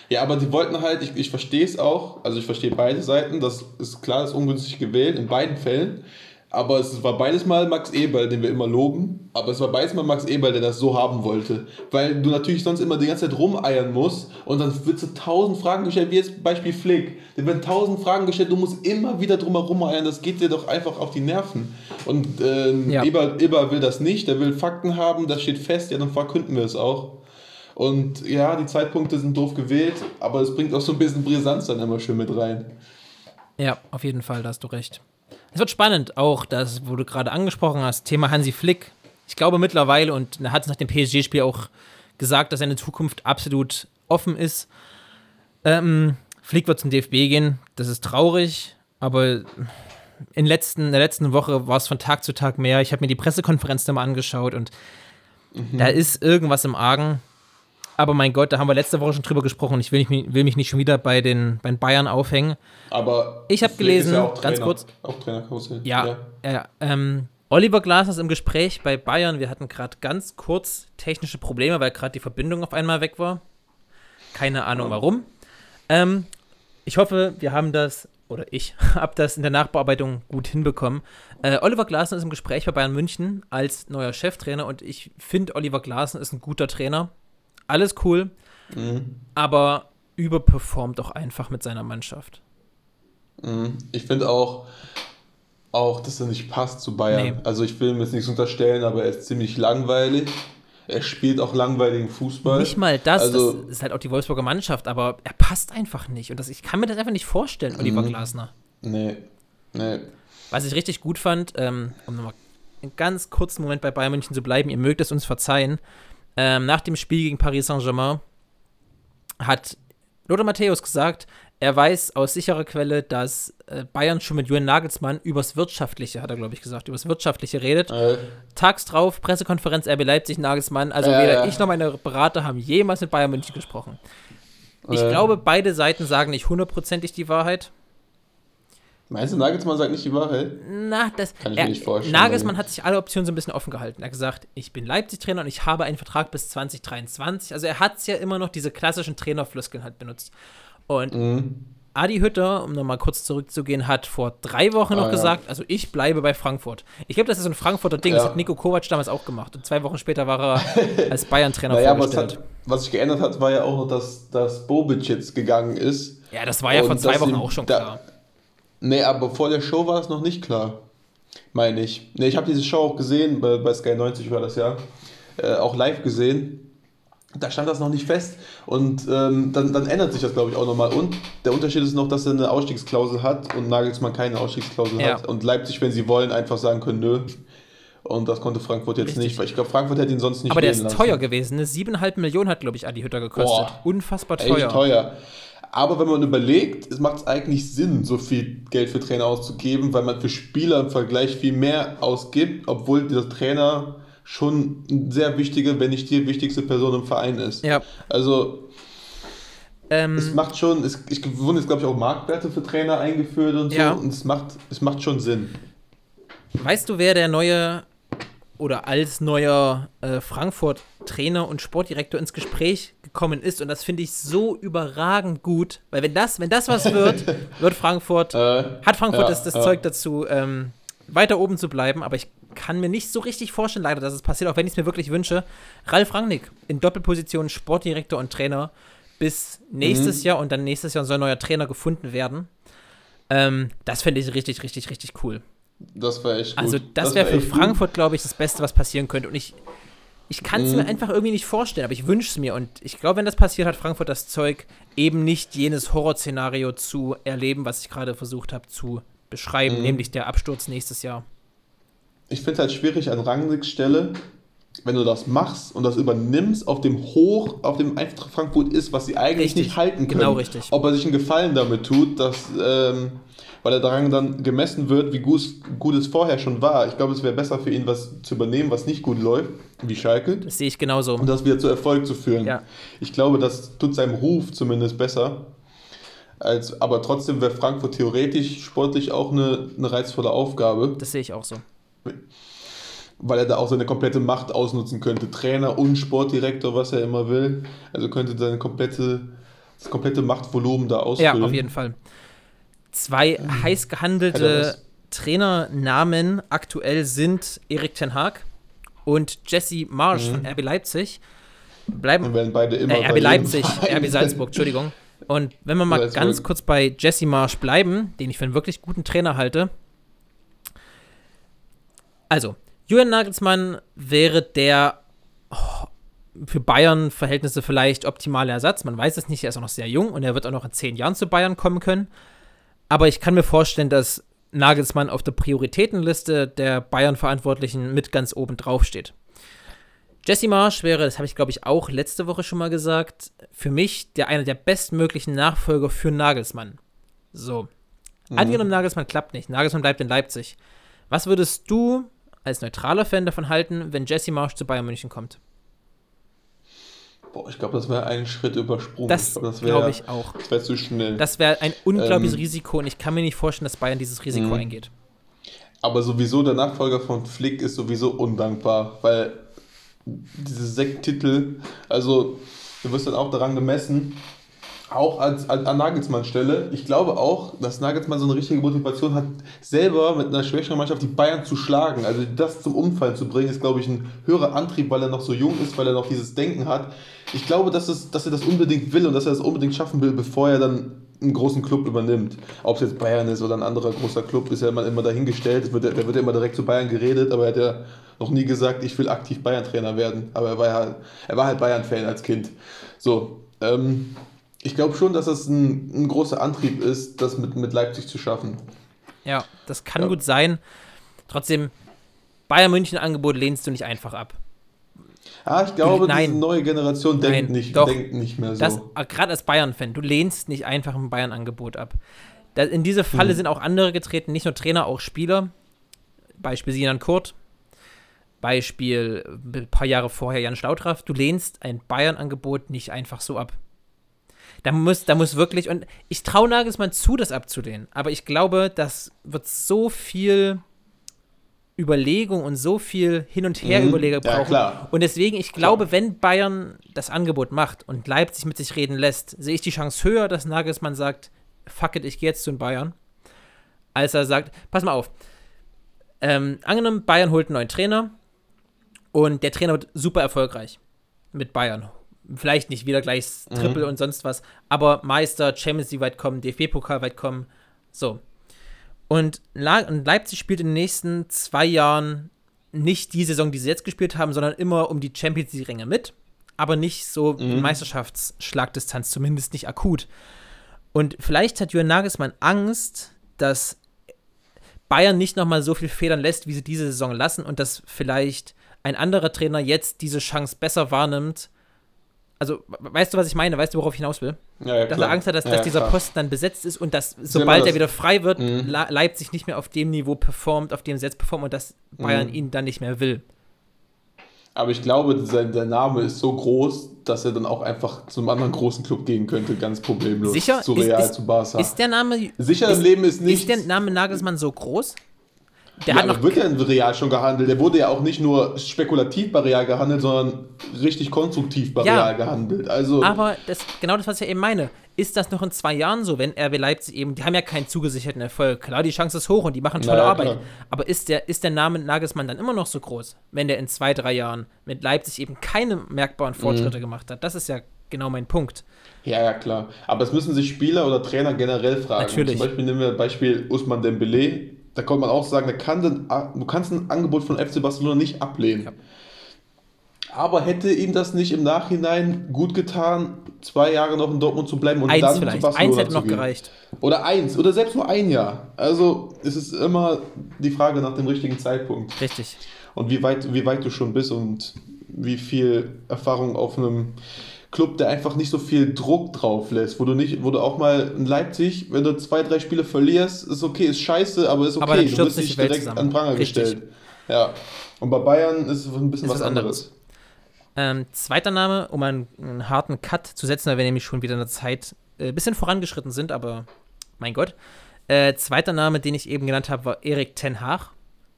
Ja, aber die wollten halt, ich, ich verstehe es auch, also ich verstehe beide Seiten, das ist klar, das ist ungünstig gewählt, in beiden Fällen. Aber es war beides mal Max Eberl, den wir immer loben, aber es war beides mal Max Eberl, der das so haben wollte. Weil du natürlich sonst immer die ganze Zeit rumeiern musst und dann wird so tausend Fragen gestellt, wie jetzt Beispiel Flick. Da werden tausend Fragen gestellt, du musst immer wieder drum herum eiern, das geht dir doch einfach auf die Nerven. Und ähm, Ja. Eberl, Eberl will das nicht, der will Fakten haben, das steht fest, ja, dann verkünden wir es auch. Und ja, die Zeitpunkte sind doof gewählt, aber es bringt auch so ein bisschen Brisanz dann immer schön mit rein. Ja, auf jeden Fall, da hast du recht. Es wird spannend, auch das, wo du gerade angesprochen hast, Thema Hansi Flick. Ich glaube mittlerweile, und er hat es nach dem PSG-Spiel auch gesagt, dass seine Zukunft absolut offen ist. Ähm, Flick wird zum DFB gehen, das ist traurig, aber in, letzten, in der letzten Woche war es von Tag zu Tag mehr. Ich habe mir die Pressekonferenz da mal angeschaut und mhm. da ist irgendwas im Argen. Aber mein Gott, da haben wir letzte Woche schon drüber gesprochen. Ich will mich, will mich nicht schon wieder bei den, bei den Bayern aufhängen. Aber ich habe gelesen, ja ganz kurz. Auch Trainerkarussell. Ja, ja. ja ähm, Oliver Glasner ist im Gespräch bei Bayern. Wir hatten gerade ganz kurz technische Probleme, weil gerade die Verbindung auf einmal weg war. Keine Ahnung warum. Ähm, ich hoffe, wir haben das, oder ich habe das in der Nachbearbeitung gut hinbekommen. Äh, Oliver Glasner ist im Gespräch bei Bayern München als neuer Cheftrainer und ich finde, Oliver Glasner ist ein guter Trainer alles cool, mhm. aber überperformt auch einfach mit seiner Mannschaft. Mhm. Ich finde auch, auch, dass er nicht passt zu Bayern. Nee. Also ich will ihm jetzt nichts unterstellen, aber er ist ziemlich langweilig. Er spielt auch langweiligen Fußball. Nicht mal das, also, das ist halt auch die Wolfsburger Mannschaft, aber er passt einfach nicht. Und das, ich kann mir das einfach nicht vorstellen, Oliver mhm. Glasner. Nee, nee. Was ich richtig gut fand, ähm, um nochmal einen ganz kurzen Moment bei Bayern München zu bleiben, ihr mögt es uns verzeihen, ähm, nach dem Spiel gegen Paris Saint-Germain hat Lothar Matthäus gesagt, er weiß aus sicherer Quelle, dass äh, Bayern schon mit Julian Nagelsmann übers Wirtschaftliche, hat er, glaube ich, gesagt, übers Wirtschaftliche redet. Äh. Tags drauf, Pressekonferenz RB Leipzig, Nagelsmann. Also äh, weder ich noch meine Berater haben jemals mit Bayern München gesprochen. Ich äh. glaube, beide Seiten sagen nicht hundertprozentig die Wahrheit. Meinst du, Nagelsmann sagt nicht die Wahrheit? Na, das kann ich er, mir nicht vorstellen. Nagelsmann hat sich alle Optionen so ein bisschen offen gehalten. Er hat gesagt, ich bin Leipzig-Trainer und ich habe einen Vertrag bis 2023. Also er hat es ja immer noch diese klassischen Trainerflüskeln halt benutzt. Und mhm. Adi Hütter, um nochmal kurz zurückzugehen, hat vor drei Wochen noch ah, gesagt, ja. also ich bleibe bei Frankfurt. Ich glaube, das ist so ein Frankfurter Ding, ja. das hat Nico Kovac damals auch gemacht. Und zwei Wochen später war er als Bayern-Trainer naja, vorgestellt. Was, was sich geändert hat, war ja auch noch, dass, dass Bobic jetzt gegangen ist. Ja, das war ja vor zwei Wochen auch schon klar. Nee, aber vor der Show war es noch nicht klar. Meine ich. Nee, ich habe diese Show auch gesehen, bei, bei Sky 90 war das ja. Äh, auch live gesehen. Da stand das noch nicht fest. Und ähm, dann, dann ändert sich das, glaube ich, auch nochmal. Und der Unterschied ist noch, dass er eine Ausstiegsklausel hat und Nagelsmann keine Ausstiegsklausel ja. hat. Und Leipzig, wenn sie wollen, einfach sagen können, nö. Und das konnte Frankfurt jetzt Richtig. nicht, weil ich glaube, Frankfurt hätte ihn sonst nicht Aber der ist lassen. teuer gewesen. Ne? 7,5 Millionen hat, glaube ich, Adi Hütter gekostet. Boah, Unfassbar teuer. Echt teuer. Aber wenn man überlegt, es macht eigentlich Sinn, so viel Geld für Trainer auszugeben, weil man für Spieler im Vergleich viel mehr ausgibt, obwohl dieser Trainer schon eine sehr wichtige, wenn nicht die wichtigste Person im Verein ist. Ja. Also ähm, es macht schon, es, ich wurden jetzt glaube ich auch Marktwerte für Trainer eingeführt und so ja. und es macht, es macht schon Sinn. Weißt du, wer der neue oder als neuer äh, Frankfurt-Trainer und Sportdirektor ins Gespräch gekommen ist. Und das finde ich so überragend gut. Weil wenn das, wenn das was wird, wird Frankfurt, äh, hat Frankfurt ja, das, das ja. Zeug dazu, ähm, weiter oben zu bleiben. Aber ich kann mir nicht so richtig vorstellen, leider, dass es passiert, auch wenn ich es mir wirklich wünsche. Ralf Rangnick in Doppelposition Sportdirektor und Trainer bis nächstes mhm. Jahr und dann nächstes Jahr soll ein neuer Trainer gefunden werden. Ähm, das fände ich richtig, richtig, richtig cool. Das wäre echt also, gut. Also, das, das wäre wär für Frankfurt, glaube ich, das Beste, was passieren könnte. Und ich, ich kann es mhm. mir einfach irgendwie nicht vorstellen, aber ich wünsche es mir. Und ich glaube, wenn das passiert, hat Frankfurt das Zeug, eben nicht jenes Horrorszenario zu erleben, was ich gerade versucht habe zu beschreiben, mhm. nämlich der Absturz nächstes Jahr. Ich finde es halt schwierig an Rangnicks Stelle, wenn du das machst und das übernimmst, auf dem Hoch, auf dem Eintracht Frankfurt ist, was sie eigentlich richtig. nicht halten können. Genau richtig. Ob er sich einen Gefallen damit tut, dass ähm, weil er daran dann gemessen wird, wie gut, gut es vorher schon war. Ich glaube, es wäre besser für ihn, was zu übernehmen, was nicht gut läuft, wie Schalke. Das sehe ich genauso. Und das wieder zu Erfolg zu führen. Ja. Ich glaube, das tut seinem Ruf zumindest besser. Als, aber trotzdem wäre Frankfurt theoretisch sportlich auch eine, eine reizvolle Aufgabe. Das sehe ich auch so. Weil er da auch seine komplette Macht ausnutzen könnte. Trainer und Sportdirektor, was er immer will. Also könnte seine komplette, das komplette Machtvolumen da ausfüllen. Ja, auf jeden Fall. Zwei mhm. heiß gehandelte Trainernamen aktuell sind Erik Ten Haag und Jesse Marsch mhm. von RB Leipzig. Bleiben, und werden beide immer äh, RB Leipzig, RB Salzburg, Entschuldigung. Und wenn wir mal Salzburg. ganz kurz bei Jesse Marsch bleiben, den ich für einen wirklich guten Trainer halte. Also, Julian Nagelsmann wäre der oh, für Bayern-Verhältnisse vielleicht optimaler Ersatz. Man weiß es nicht, er ist auch noch sehr jung und er wird auch noch in zehn Jahren zu Bayern kommen können. Aber ich kann mir vorstellen, dass Nagelsmann auf der Prioritätenliste der Bayern-Verantwortlichen mit ganz oben drauf steht. Jesse Marsch wäre, das habe ich glaube ich auch letzte Woche schon mal gesagt, für mich der einer der bestmöglichen Nachfolger für Nagelsmann. So. Mhm. Angenommen, Nagelsmann klappt nicht. Nagelsmann bleibt in Leipzig. Was würdest du als neutraler Fan davon halten, wenn Jesse Marsch zu Bayern München kommt? Boah, ich glaube, das wäre ein Schritt übersprungen. Das, glaube ich auch. Das wäre zu schnell. Das wäre ein unglaubliches ähm, Risiko und ich kann mir nicht vorstellen, dass Bayern dieses Risiko mh. eingeht. Aber sowieso der Nachfolger von Flick ist sowieso undankbar, weil diese Sekttitel, also du wirst dann auch daran gemessen, auch als, als an Nagelsmann Stelle. Ich glaube auch, dass Nagelsmann so eine richtige Motivation hat, selber mit einer schwächeren Mannschaft die Bayern zu schlagen. Also das zum Umfallen zu bringen, ist, glaube ich, ein höherer Antrieb, weil er noch so jung ist, weil er noch dieses Denken hat. Ich glaube, dass, es, dass er das unbedingt will und dass er das unbedingt schaffen will, bevor er dann einen großen Club übernimmt. Ob es jetzt Bayern ist oder ein anderer großer Club, ist ja immer, immer dahingestellt. Wird, der wird ja immer direkt zu Bayern geredet, aber er hat ja noch nie gesagt, ich will aktiv Bayern-Trainer werden. Aber er war, ja, er war halt Bayern-Fan als Kind. So, ähm, ich glaube schon, dass das ein, ein, großer Antrieb ist, das mit, mit Leipzig zu schaffen. Ja, das kann ja. gut sein. Trotzdem, Bayern München Angebot lehnst du nicht einfach ab. Ah, ich glaube, Nein. diese neue Generation denkt, Nein, nicht, doch. denkt nicht mehr so. Ah, gerade als Bayern-Fan, du lehnst nicht einfach ein Bayern-Angebot ab. Da, in diese Falle hm. sind auch andere getreten, nicht nur Trainer, auch Spieler. Beispiel Sinan Kurt, Beispiel ein paar Jahre vorher Jan Stautraff. Du lehnst ein Bayern-Angebot nicht einfach so ab. Da muss, da muss wirklich, und ich traue Nagelsmann zu, das abzulehnen, aber ich glaube, das wird so viel Überlegung und so viel Hin- und Her-Überlegung mhm. brauchen. Ja, und deswegen, ich glaube, klar. wenn Bayern das Angebot macht und Leipzig mit sich reden lässt, sehe ich die Chance höher, dass Nagelsmann sagt, fuck it, ich gehe jetzt zu den Bayern, als er sagt, pass mal auf, ähm, angenommen, Bayern holt einen neuen Trainer und der Trainer wird super erfolgreich mit Bayern vielleicht nicht wieder gleich Triple mhm. und sonst was, aber Meister, Champions League weit kommen, DFB-Pokal weit kommen. So. Und, Leipzig spielt in den nächsten zwei Jahren nicht die Saison, die sie jetzt gespielt haben, sondern immer um die Champions League-Ränge mit, aber nicht so mhm. Meisterschaftsschlagdistanz, zumindest nicht akut. Und vielleicht hat Jürgen Nagelsmann Angst, dass Bayern nicht nochmal so viel federn lässt, wie sie diese Saison lassen und dass vielleicht ein anderer Trainer jetzt diese Chance besser wahrnimmt also weißt du, was ich meine? Weißt du, worauf ich hinaus will? Ja, ja, dass er Angst hat, dass, ja, dass dieser klar. Posten dann besetzt ist und dass, sobald er wieder frei wird, mhm. Leipzig nicht mehr auf dem Niveau performt, auf dem sie jetzt performt und dass Bayern mhm. ihn dann nicht mehr will. Aber ich glaube, sein, der Name ist so groß, dass er dann auch einfach zum anderen großen Club gehen könnte, ganz problemlos. Sicher? Zu Real, ist, ist, zu Barca. Ist der Name. Sicher ist, im Leben ist nicht. Ist der Name Nagelsmann so groß? Der ja, hat noch wird ja in Real schon gehandelt. Der wurde ja auch nicht nur spekulativ bei Real gehandelt, sondern richtig konstruktiv bei ja, Real gehandelt. Also aber das, genau das, was ich ja eben meine. Ist das noch in zwei Jahren so, wenn RW Leipzig eben, die haben ja keinen zugesicherten Erfolg. Klar, die Chance ist hoch und die machen tolle naja, Arbeit. Klar. Aber ist der, ist der Name Nagelsmann dann immer noch so groß, wenn der in zwei, drei Jahren mit Leipzig eben keine merkbaren Fortschritte mhm. gemacht hat? Das ist ja genau mein Punkt. Ja, ja, klar. Aber es müssen sich Spieler oder Trainer generell fragen. Natürlich. Zum Beispiel nehmen wir Beispiel Usman Dembele da konnte man auch sagen, da kann du kannst ein Angebot von FC Barcelona nicht ablehnen. Ja. Aber hätte ihm das nicht im Nachhinein gut getan, zwei Jahre noch in Dortmund zu bleiben und eins dann vielleicht. zu Barcelona eins hätte noch gehen? gereicht. Oder eins, oder selbst nur ein Jahr. Also es ist immer die Frage nach dem richtigen Zeitpunkt. Richtig. Und wie weit, wie weit du schon bist und wie viel Erfahrung auf einem Club, der einfach nicht so viel Druck drauf lässt, wo du nicht, wo du auch mal in Leipzig, wenn du zwei, drei Spiele verlierst, ist okay, ist scheiße, aber ist okay, aber du wirst nicht direkt zusammen. an Pranger Richtig. gestellt. Ja. Und bei Bayern ist es ein bisschen ist was, anderes. anderes. Ähm, zweiter Name, um einen, einen, harten Cut zu setzen, weil wir nämlich schon wieder in der Zeit ein äh, bisschen vorangeschritten sind, aber mein Gott. Äh, zweiter Name, den ich eben genannt habe, war Erik Ten Haag,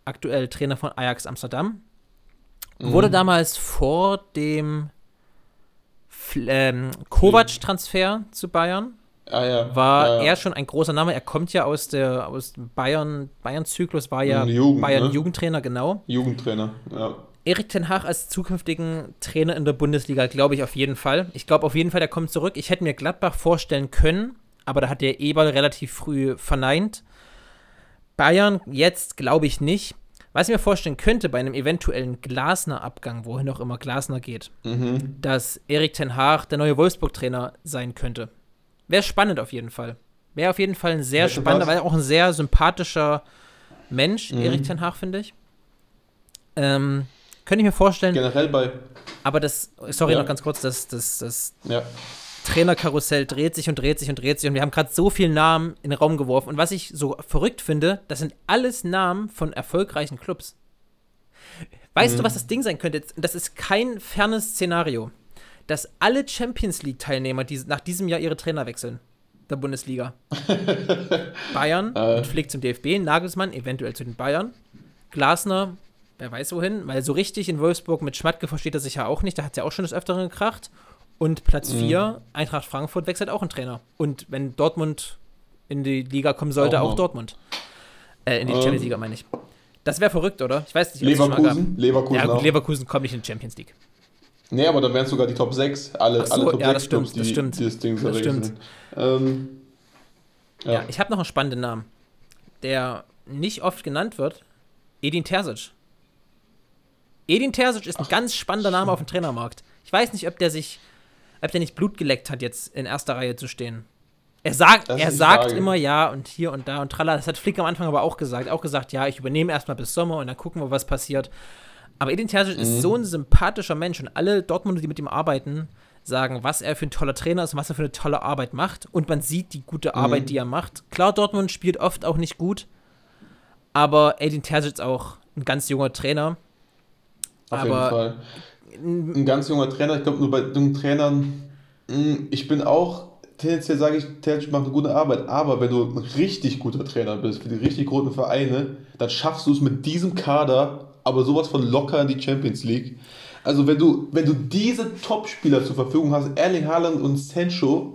aktuell Trainer von Ajax Amsterdam. Mhm. Wurde damals vor dem ähm, Kovac-Transfer zu Bayern. Ah, ja. War ja, ja. er schon ein großer Name. Er kommt ja aus der aus Bayern Bayern-Zyklus, war ja Jugend, Bayern ne? Jugendtrainer, genau. Jugendtrainer, ja. Erik Ten Hag als zukünftigen Trainer in der Bundesliga, glaube ich auf jeden Fall. Ich glaube auf jeden Fall, der kommt zurück. Ich hätte mir Gladbach vorstellen können, aber da hat der Eberl relativ früh verneint. Bayern jetzt glaube ich nicht, Was ich mir vorstellen könnte bei einem eventuellen Glasner-Abgang, wohin auch immer Glasner geht, Mhm. dass Erik Ten Haag der neue Wolfsburg-Trainer sein könnte. Wäre spannend auf jeden Fall. Wäre auf jeden Fall ein sehr Hätte spannender, weil auch ein sehr sympathischer Mensch, Mhm. Erik Ten Haag, finde ich. Ähm, könnte ich mir vorstellen, Generell bei. aber das, sorry Ja. noch ganz kurz, das, das, das Ja. Trainerkarussell dreht sich und dreht sich und dreht sich und wir haben gerade so viele Namen in den Raum geworfen. Und was ich so verrückt finde, das sind alles Namen von erfolgreichen Clubs. Weißt Mhm. du, was das Ding sein könnte? Das ist kein fernes Szenario, dass alle Champions League-Teilnehmer die nach diesem Jahr ihre Trainer wechseln. Der Bundesliga. Bayern Äh. und fliegt zum DFB, Nagelsmann eventuell zu den Bayern. Glasner, wer weiß wohin, weil so richtig in Wolfsburg mit Schmatke versteht er sich ja auch nicht, da hat es ja auch schon des Öfteren gekracht. Und Platz Mhm. 4, Eintracht Frankfurt wechselt auch einen Trainer. Und wenn Dortmund in die Liga kommen sollte, Auch auch. Dortmund. Äh, in die Ähm. Champions League, meine ich. Das wäre verrückt, oder? Ich weiß nicht, Leverkusen. gab. Leverkusen Ja, gut. Leverkusen kommt nicht in die Champions League. Nee, aber dann wären es sogar die Top 6. Alle, Ach so, alle Top ja, 6 das stimmt, Clubs, die, das stimmt. die das Ding so Das stimmt. Ähm, Ja, ja. ich habe noch einen spannenden Namen, der nicht oft genannt wird. Edin Terzic. Edin Terzic ist ein ganz spannender Name auf dem Trainermarkt. Ich weiß nicht, ob der sich, ob der nicht Blut geleckt hat, jetzt in erster Reihe zu stehen. Er sagt, Das er sagt Frage. immer ja und hier und da und tralla. Das hat Flick am Anfang aber auch gesagt. Auch gesagt, ja, ich übernehme erstmal bis Sommer und dann gucken wir, was passiert. Aber Edin Terzic Mhm. ist so ein sympathischer Mensch und alle Dortmunder, die mit ihm arbeiten, sagen, was er für ein toller Trainer ist und was er für eine tolle Arbeit macht. Und man sieht die gute Arbeit, Mhm. die er macht. Klar, Dortmund spielt oft auch nicht gut, aber Edin Terzic ist auch ein ganz junger Trainer. Auf aber jeden Fall. Ein ganz junger Trainer, ich glaube nur bei jungen Trainern, mh, ich bin auch, tendenziell sage ich, Terzic macht eine gute Arbeit, aber wenn du ein richtig guter Trainer bist, für die richtig großen Vereine, dann schaffst du es mit diesem Kader, aber sowas von locker in die Champions League. Also wenn du, wenn du diese Top-Spieler zur Verfügung hast, Erling Haaland und Sancho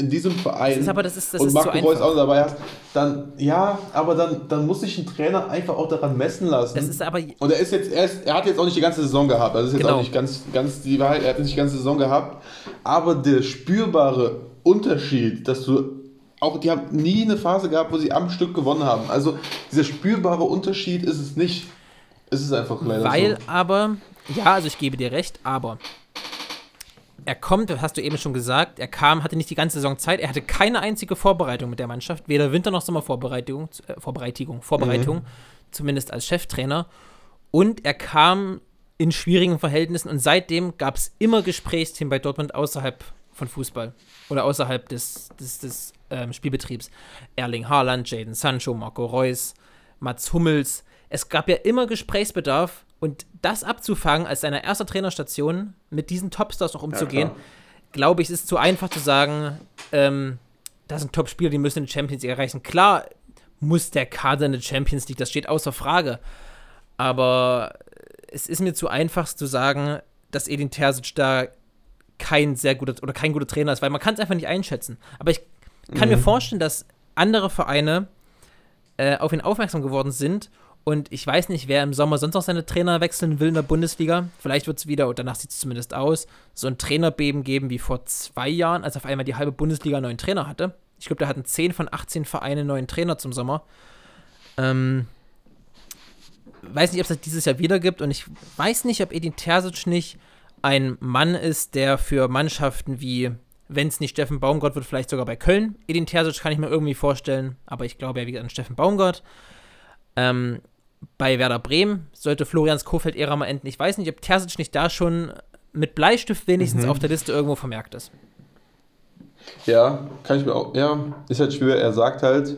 in diesem Verein Das ist aber- das ist- das und Marco Reus auch dabei hast, dann ja, aber dann, dann muss sich ein Trainer einfach auch daran messen lassen. Das ist aber Und er ist jetzt erst, er hat jetzt auch nicht die ganze Saison gehabt. Also ist jetzt Genau. auch nicht ganz, ganz die Wahrheit, er hat nicht die ganze Saison gehabt. Aber der spürbare Unterschied, dass du auch, die haben nie eine Phase gehabt, wo sie am Stück gewonnen haben. Also dieser spürbare Unterschied ist es nicht. Es ist einfach leider Weil so. aber, ja, also ich gebe dir recht, aber er kommt, das hast du eben schon gesagt, er kam, hatte nicht die ganze Saison Zeit, er hatte keine einzige Vorbereitung mit der Mannschaft, weder Winter- noch Sommervorbereitung, äh, Vorbereitung, Vorbereitung, zumindest als Cheftrainer. Und er kam in schwierigen Verhältnissen und seitdem gab es immer Gesprächsthemen bei Dortmund außerhalb von Fußball oder außerhalb des, des, des ähm, Spielbetriebs. Erling Haaland, Jaden Sancho, Marco Reus, Mats Hummels. Es gab ja immer Gesprächsbedarf und das abzufangen als seine erste Trainerstation, mit diesen Topstars noch umzugehen, klar. glaube ich, ist zu einfach zu sagen, ähm, das sind Top-Spieler, die müssen in die Champions League erreichen. Klar muss der Kader in die Champions League, das steht außer Frage. Aber es ist mir zu einfach zu sagen, dass Edin Terzic da kein sehr guter oder kein guter Trainer ist, weil man kann es einfach nicht einschätzen. Aber ich kann mir vorstellen, dass andere Vereine äh, auf ihn aufmerksam geworden sind und ich weiß nicht, wer im Sommer sonst noch seine Trainer wechseln will in der Bundesliga. Vielleicht wird es wieder, und danach sieht es zumindest aus, so ein Trainerbeben geben wie vor zwei Jahren, als auf einmal die halbe Bundesliga einen neuen Trainer hatte. Ich glaube, da hatten 10 von 18 Vereine einen neuen Trainer zum Sommer. Ähm, weiß nicht, ob es das dieses Jahr wieder gibt und ich weiß nicht, ob Edin Terzic nicht ein Mann ist, der für Mannschaften wie, wenn es nicht Steffen Baumgart wird, vielleicht sogar bei Köln. Edin Terzic kann ich mir irgendwie vorstellen, aber ich glaube ja wieder an Steffen Baumgart. Ähm, bei Werder Bremen sollte Florians Kofeld-Ära mal enden. Ich weiß nicht, ob Terzic nicht da schon mit Bleistift wenigstens auf der Liste irgendwo vermerkt ist. Ja, kann ich mir auch. Ja, ist halt schwer. Er sagt halt,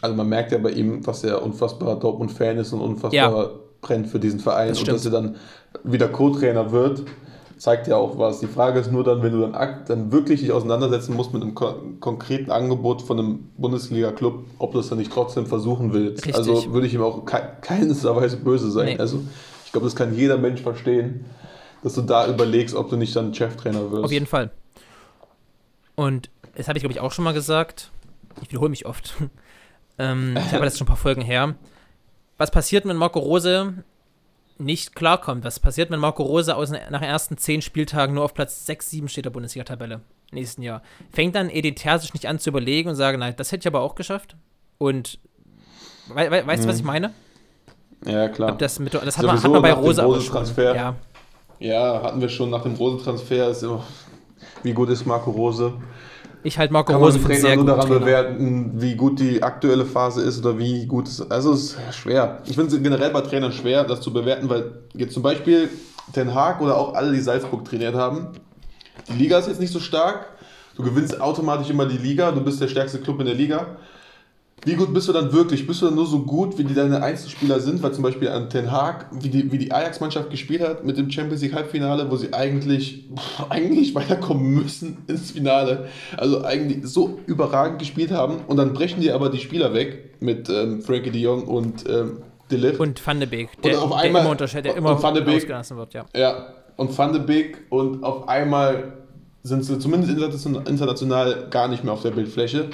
also man merkt ja bei ihm, dass er unfassbarer Dortmund-Fan ist und unfassbar Ja. brennt für diesen Verein. Das und dass er dann wieder Co-Trainer wird, zeigt ja auch was. Die Frage ist nur dann, wenn du dann, dann wirklich dich auseinandersetzen musst mit einem ko konkreten Angebot von einem Bundesliga-Club, ob du das dann nicht trotzdem versuchen willst. Richtig. Also würde ich ihm auch ke keinesweise böse sein. Nee. Also ich glaube, das kann jeder Mensch verstehen, dass du da überlegst, ob du nicht dann Cheftrainer wirst. Auf jeden Fall. Und das habe ich, glaube ich, auch schon mal gesagt. Ich wiederhole mich oft. ähm, ich habe das schon ein paar Folgen her. Was passiert, wenn Marco Rose nicht klarkommt? Was passiert, wenn Marco Rose aus, nach den ersten zehn Spieltagen nur auf Platz 6, 7 steht der Bundesliga-Tabelle nächsten Jahr? Fängt dann Edin Terzic nicht an zu überlegen und sagen, nein, das hätte ich aber auch geschafft? Und we we weißt du, was ich meine? Ja, klar. Das, mit, das hat, man, hat man bei Rose aber Rose-Transfer. schon. Ja. Ja, hatten wir schon nach dem Rose-Transfer. Ist immer, wie gut ist Marco Rose? Ich halte Marco Rose für sehr nur daran Trainer. bewerten, wie gut die aktuelle Phase ist oder wie gut es Also es ist schwer. Ich finde es generell bei Trainern schwer, das zu bewerten, weil jetzt zum Beispiel Den Haag oder auch alle, die Salzburg trainiert haben, die Liga ist jetzt nicht so stark. Du gewinnst automatisch immer die Liga, du bist der stärkste Club in der Liga. Wie gut bist du dann wirklich? Bist du dann nur so gut, wie die deine Einzelspieler sind? Weil zum Beispiel an Ten Haag, wie die, wie die Ajax-Mannschaft gespielt hat mit dem Champions League Halbfinale, wo sie eigentlich, eigentlich weiterkommen müssen ins Finale. Also eigentlich so überragend gespielt haben und dann brechen die aber die Spieler weg mit ähm, Frankie de Jong und ähm, De Ligt. Und Van de Beek, der, auf der einmal- immer unterschätzt, der immer und Van de Beek- ausgelassen wird, ja. Ja, und Van de Beek und auf einmal sind sie zumindest internation- international gar nicht mehr auf der Bildfläche.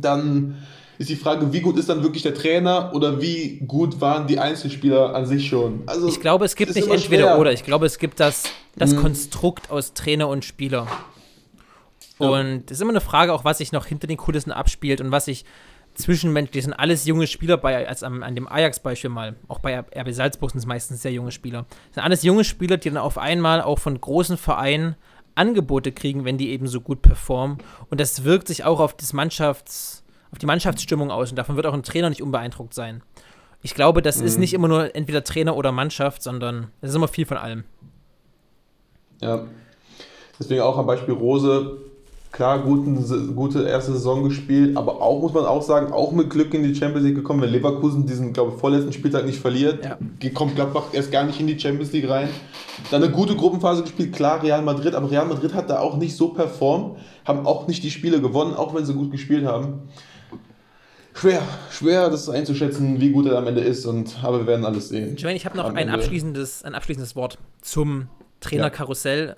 Dann ist die Frage, wie gut ist dann wirklich der Trainer oder wie gut waren die Einzelspieler an sich schon? Also, Ich glaube, es gibt nicht entweder schwer. oder. Ich glaube, es gibt das, das Mhm. Konstrukt aus Trainer und Spieler. Ja. Und es ist immer eine Frage, auch was sich noch hinter den Kulissen abspielt und was sich zwischenmenschlich sind alles junge Spieler bei, als am, an dem Ajax-Beispiel mal. Auch bei RB Salzburg sind es meistens sehr junge Spieler. Das sind alles junge Spieler, die dann auf einmal auch von großen Vereinen Angebote kriegen, wenn die eben so gut performen. Und das wirkt sich auch auf das Mannschafts, auf die Mannschaftsstimmung aus. Und davon wird auch ein Trainer nicht unbeeindruckt sein. Ich glaube, das ist Mhm. nicht immer nur entweder Trainer oder Mannschaft, sondern es ist immer viel von allem. Ja. Deswegen auch am Beispiel Rose, klar, guten, gute erste Saison gespielt, aber auch, muss man auch sagen, auch mit Glück in die Champions League gekommen. Wenn Leverkusen diesen, glaube ich, vorletzten Spieltag nicht verliert, Ja. kommt Gladbach erst gar nicht in die Champions League rein. Dann eine gute Gruppenphase gespielt, klar, Real Madrid, aber Real Madrid hat da auch nicht so performt, haben auch nicht die Spiele gewonnen, auch wenn sie gut gespielt haben. Schwer, schwer das einzuschätzen, wie gut er am Ende ist, und, aber wir werden alles sehen. Joanne, ich habe noch ein Ende. abschließendes, ein abschließendes Wort zum Trainerkarussell.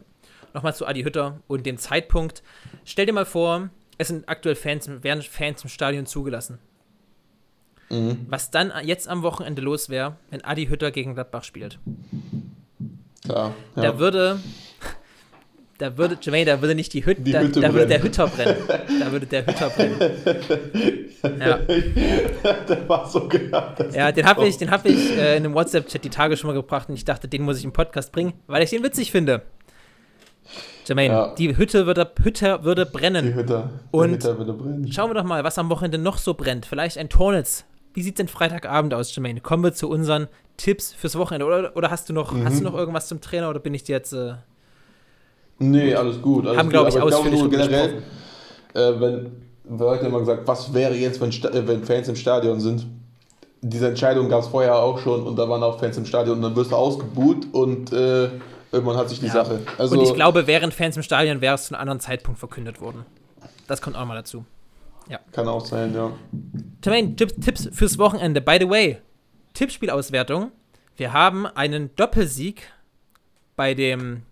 Nochmal zu Adi Hütter und dem Zeitpunkt. Stell dir mal vor, es sind aktuell Fans, werden Fans im Stadion zugelassen. Mhm. Was dann jetzt am Wochenende los wäre, wenn Adi Hütter gegen Gladbach spielt. Klar, ja. Da würde, da würde, Jermaine, da würde nicht die Hütte, Die da, Hütte da würde der. Hütter brennen. Da würde der Hütter brennen. Ja. der war so dass Ja, den habe ich, den hab ich äh, in einem WhatsApp-Chat die Tage schon mal gebracht und ich dachte, den muss ich im Podcast bringen, weil ich den witzig finde. Jermaine, Ja. die Hütte würde, Hütte würde Die brennen. Hütte. Und die Hütte würde brennen. Schauen wir doch mal, was am Wochenende noch so brennt. Vielleicht ein Tornitz. Wie sieht denn Freitagabend aus, Jermaine? Kommen wir zu unseren Tipps fürs Wochenende. Oder, oder hast, du noch, Mhm. hast du noch irgendwas zum Trainer oder bin ich dir jetzt. Äh, Nee, alles gut. Alles Haben, gut. glaub ich, ausführlich nur generell, besprochen. äh, wenn, Leute immer gesagt, was wäre jetzt, wenn, wenn Fans im Stadion sind? Diese Entscheidung gab es vorher auch schon und da waren auch Fans im Stadion und dann wirst du ausgebuht und äh, irgendwann hat sich die Ja. Sache. Also, und ich glaube, während Fans im Stadion wäre es zu einem anderen Zeitpunkt verkündet worden. Das kommt auch mal dazu. kann auch sein, ja. Jermaine, Tipps, Tipps fürs Wochenende. By the way, Tippspielauswertung. Wir haben einen Doppelsieg bei dem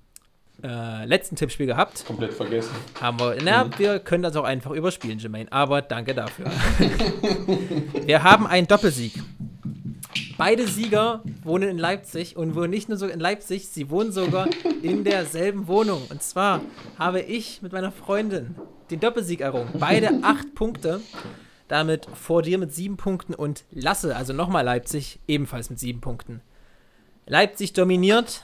äh, letzten Tippspiel gehabt. Komplett vergessen. Haben wir. Na, Mhm. wir können das auch einfach überspielen, Jermaine. Aber danke dafür. wir haben einen Doppelsieg. Beide Sieger wohnen in Leipzig und wohnen nicht nur so in Leipzig, sie wohnen sogar in derselben Wohnung. Und zwar habe ich mit meiner Freundin den Doppelsieg errungen. Beide acht Punkte. Damit vor dir mit sieben Punkten und Lasse, also nochmal Leipzig, ebenfalls mit sieben Punkten. Leipzig dominiert.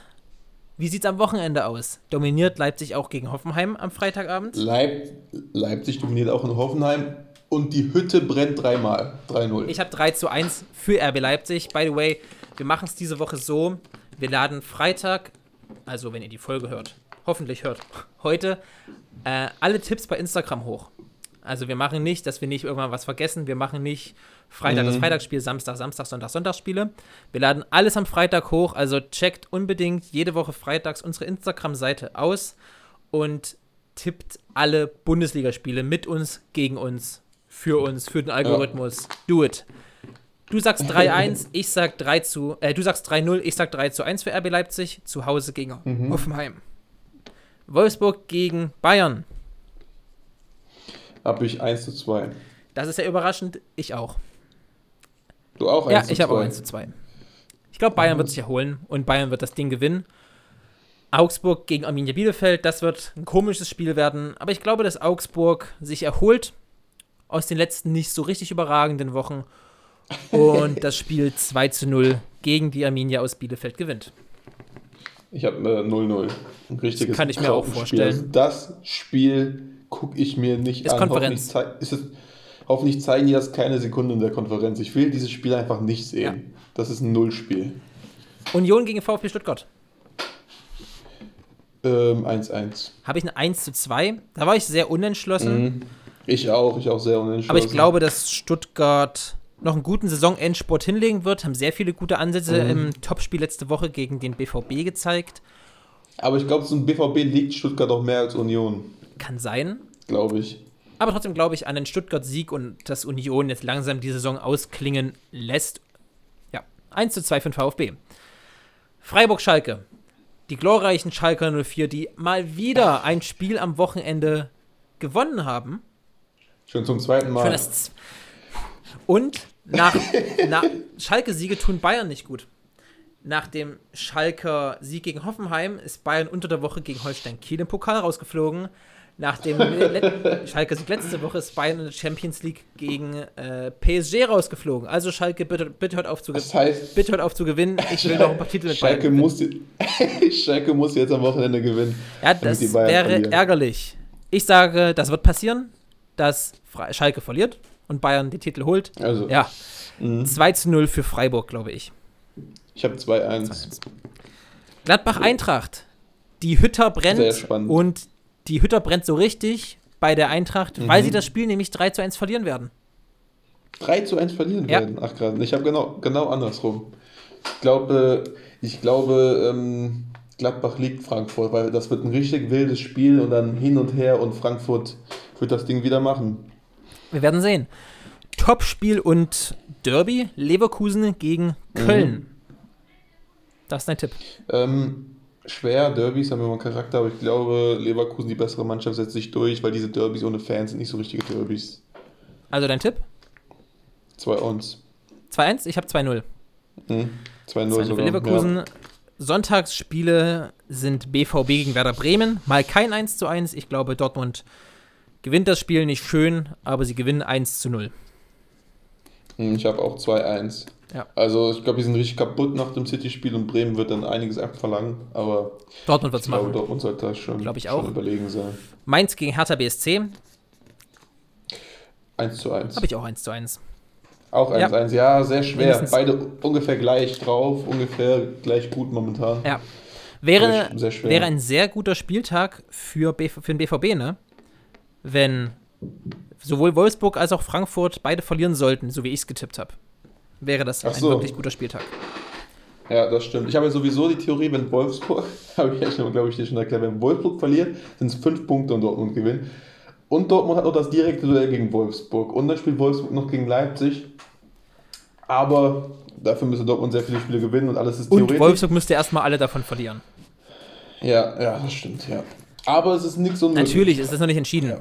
Wie sieht's am Wochenende aus? Dominiert Leipzig auch gegen Hoffenheim am Freitagabend? Leip Leipzig dominiert auch in Hoffenheim und die Hütte brennt dreimal. 3-0. Ich habe 3 zu 1 für RB Leipzig. By the way, wir machen es diese Woche so. Wir laden Freitag, also wenn ihr die Folge hört, hoffentlich hört, heute, äh, alle Tipps bei Instagram hoch. Also wir machen nicht, dass wir nicht irgendwann was vergessen. Wir machen nicht Freitag das Mhm. Freitagsspiel, Samstag, Samstag, Sonntag, Sonntagsspiele. Wir laden alles am Freitag hoch. Also checkt unbedingt jede Woche freitags unsere Instagram-Seite aus und tippt alle Bundesligaspiele mit uns, gegen uns, für uns, für den Algorithmus. Do it. Du sagst 3-1, ich sag 3 zu, äh, du sagst 3-0, ich sag 3 zu 1 für RB Leipzig, zu Hause gegen Mhm. Hoffenheim. Wolfsburg gegen Bayern. Habe ich 1 zu 2. Das ist ja überraschend, ich auch. Du auch 1 Ja, zu ich habe auch 2. 1 zu 2. Ich glaube, Bayern wird sich erholen und Bayern wird das Ding gewinnen. Augsburg gegen Arminia Bielefeld, das wird ein komisches Spiel werden, aber ich glaube, dass Augsburg sich erholt aus den letzten nicht so richtig überragenden Wochen und das Spiel 2 zu 0 gegen die Arminia aus Bielefeld gewinnt. Ich habe äh, 0-0. Ein richtiges Das kann ich mir auch vorstellen. Also das Spiel gucke ich mir nicht Ist an. Konferenz. Hoffentlich, ist es, hoffentlich zeigen die das keine Sekunde in der Konferenz. Ich will dieses Spiel einfach nicht sehen. Ja. Das ist ein Nullspiel. Union gegen VfB Stuttgart. Ähm, 1-1. Habe ich ein 1 zu 2. Da war ich sehr unentschlossen. Mhm. Ich auch, ich auch sehr unentschlossen. Aber ich glaube, dass Stuttgart noch einen guten Saisonendsport hinlegen wird. Haben sehr viele gute Ansätze Mhm. im Topspiel letzte Woche gegen den BVB gezeigt. Aber ich glaube, so ein BVB liegt Stuttgart auch mehr als Union. Kann sein. Glaube ich. Aber trotzdem glaube ich an den Stuttgart-Sieg und dass Union jetzt langsam die Saison ausklingen lässt. Ja, 1 zu 2 für den VfB. Freiburg-Schalke. Die glorreichen Schalker 04, die mal wieder ein Spiel am Wochenende gewonnen haben. Schon zum zweiten Mal. Und nach, nach Schalke-Siege tun Bayern nicht gut. Nach dem Schalker Sieg gegen Hoffenheim ist Bayern unter der Woche gegen Holstein Kiel im Pokal rausgeflogen. Nach dem Schalke Sieg letzte Woche ist Bayern in der Champions League gegen äh, PSG rausgeflogen. Also Schalke, bitte, bitte hört auf zu das gewinnen. heißt, Bitte hört auf zu gewinnen. Ich will noch ein paar Titel mit Schalke Bayern. muss, Schalke muss jetzt am Wochenende gewinnen. Ja, das wäre verlieren. ärgerlich. Ich sage, das wird passieren, dass Schalke verliert und Bayern die Titel holt. Also, Ja, mhm. 2 zu 0 für Freiburg, glaube ich. ich habe 2-1. Gladbach Eintracht. Die Hütter Sehr brennt spannend. und die Hütter brennt so richtig bei der Eintracht, Mhm. weil sie das Spiel nämlich 3 zu 1 verlieren werden. 3 zu 1 verlieren Ja. werden. Ach gerade. Ich habe genau, genau andersrum. Ich glaube, ich glaube ähm, Gladbach liegt Frankfurt, weil das wird ein richtig wildes Spiel und dann hin und her und Frankfurt wird das Ding wieder machen. Wir werden sehen. Topspiel und Derby, Leverkusen gegen Köln. Mhm. Das ist dein Tipp. Ähm, schwer, Derbys haben immer einen Charakter, aber ich glaube, Leverkusen, die bessere Mannschaft, setzt sich durch, weil diese Derbys ohne Fans sind nicht so richtige Derbys. Also dein Tipp? Zwei uns. 2-1, ich habe 2-0. Hm? 2-0 2-0 für sogar. Leverkusen. Ja. Sonntagsspiele sind BVB gegen Werder Bremen. Mal kein 1 zu 1. Ich glaube, Dortmund gewinnt das Spiel nicht schön, aber sie gewinnen 1 zu 0. Hm, Ich habe auch 2-1. Ja. Also ich glaube, die sind richtig kaputt nach dem City-Spiel und Bremen wird dann einiges abverlangen, aber Dortmund wird es machen. Dortmund sollte da schon, Glaub ich schon auch. überlegen sein. Mainz gegen Hertha BSC 1 zu 1. habe ich auch 1 zu 1. Auch 1 Ja. zu 1, ja, sehr schwer. Mindestens. Beide ungefähr gleich drauf, ungefähr gleich gut momentan. Ja. Wäre, wäre ein sehr guter Spieltag für, BV, für den BVB, ne? Wenn sowohl Wolfsburg als auch Frankfurt beide verlieren sollten, so wie ich es getippt habe. Wäre das Ach ein so. wirklich guter Spieltag. Ja, das stimmt. Ich habe ja sowieso die Theorie, wenn Wolfsburg, habe ich ja schon, glaube ich, dir schon erklärt, wenn Wolfsburg verliert, sind es fünf Punkte und Dortmund gewinnt. Und Dortmund hat noch das direkte Duell gegen Wolfsburg. Und dann spielt Wolfsburg noch gegen Leipzig. Aber dafür müsste Dortmund sehr viele Spiele gewinnen und alles ist Und theoretisch. Wolfsburg müsste erstmal alle davon verlieren. Ja, ja, das stimmt, ja. Aber es ist nichts unmöglich. Natürlich ist das noch nicht entschieden. Ja.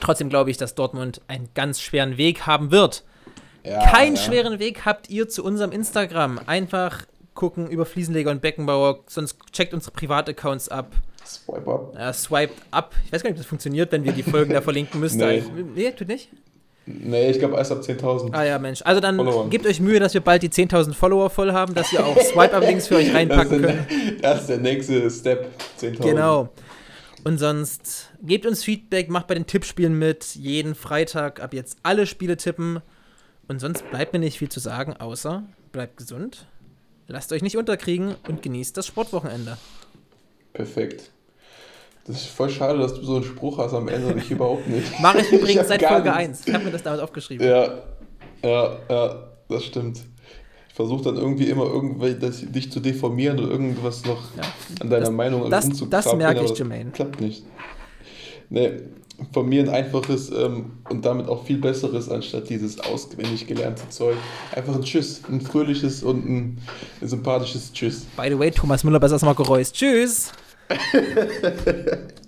Trotzdem glaube ich, dass Dortmund einen ganz schweren Weg haben wird. Ja, Keinen ja. schweren Weg habt ihr zu unserem Instagram. Einfach gucken über Fliesenleger und Beckenbauer, sonst checkt unsere Privataccounts ab. Swipe up. Äh, swiped ab. Ich weiß gar nicht, ob das funktioniert, wenn wir die Folgen da verlinken müssten. Nee. nee, tut nicht? Nee, ich glaube erst ab 10.000. Ah ja, Mensch. Also dann Followern. gebt euch Mühe, dass wir bald die 10.000 Follower voll haben, dass wir auch Swipe-Up-Links für euch das, reinpacken ist können. der, das ist der nächste Step. 10.000. Genau. Und sonst gebt uns Feedback, macht bei den Tippspielen mit. Jeden Freitag ab jetzt alle Spiele tippen. Und sonst bleibt mir nicht viel zu sagen, außer bleibt gesund, lasst euch nicht unterkriegen und genießt das Sportwochenende. Perfekt. Das ist voll schade, dass du so einen Spruch hast am Ende und ich überhaupt nicht. Mache ich übrigens hab seit Folge nichts. 1. Ich habe mir das damals aufgeschrieben. Ja, ja, ja, das stimmt. Ich versuche dann irgendwie immer irgendwie das, dich zu deformieren oder irgendwas noch Ja. an deiner Das- Meinung das- das merke ich, Jermaine. Klappt nicht. Nee, von mir ein einfaches ähm, und damit auch viel besseres, anstatt dieses auswendig gelernte Zeug. Einfach ein Tschüss, ein fröhliches und ein, ein sympathisches Tschüss. By the way, Thomas Müller, besser als Marco Reus. Tschüss!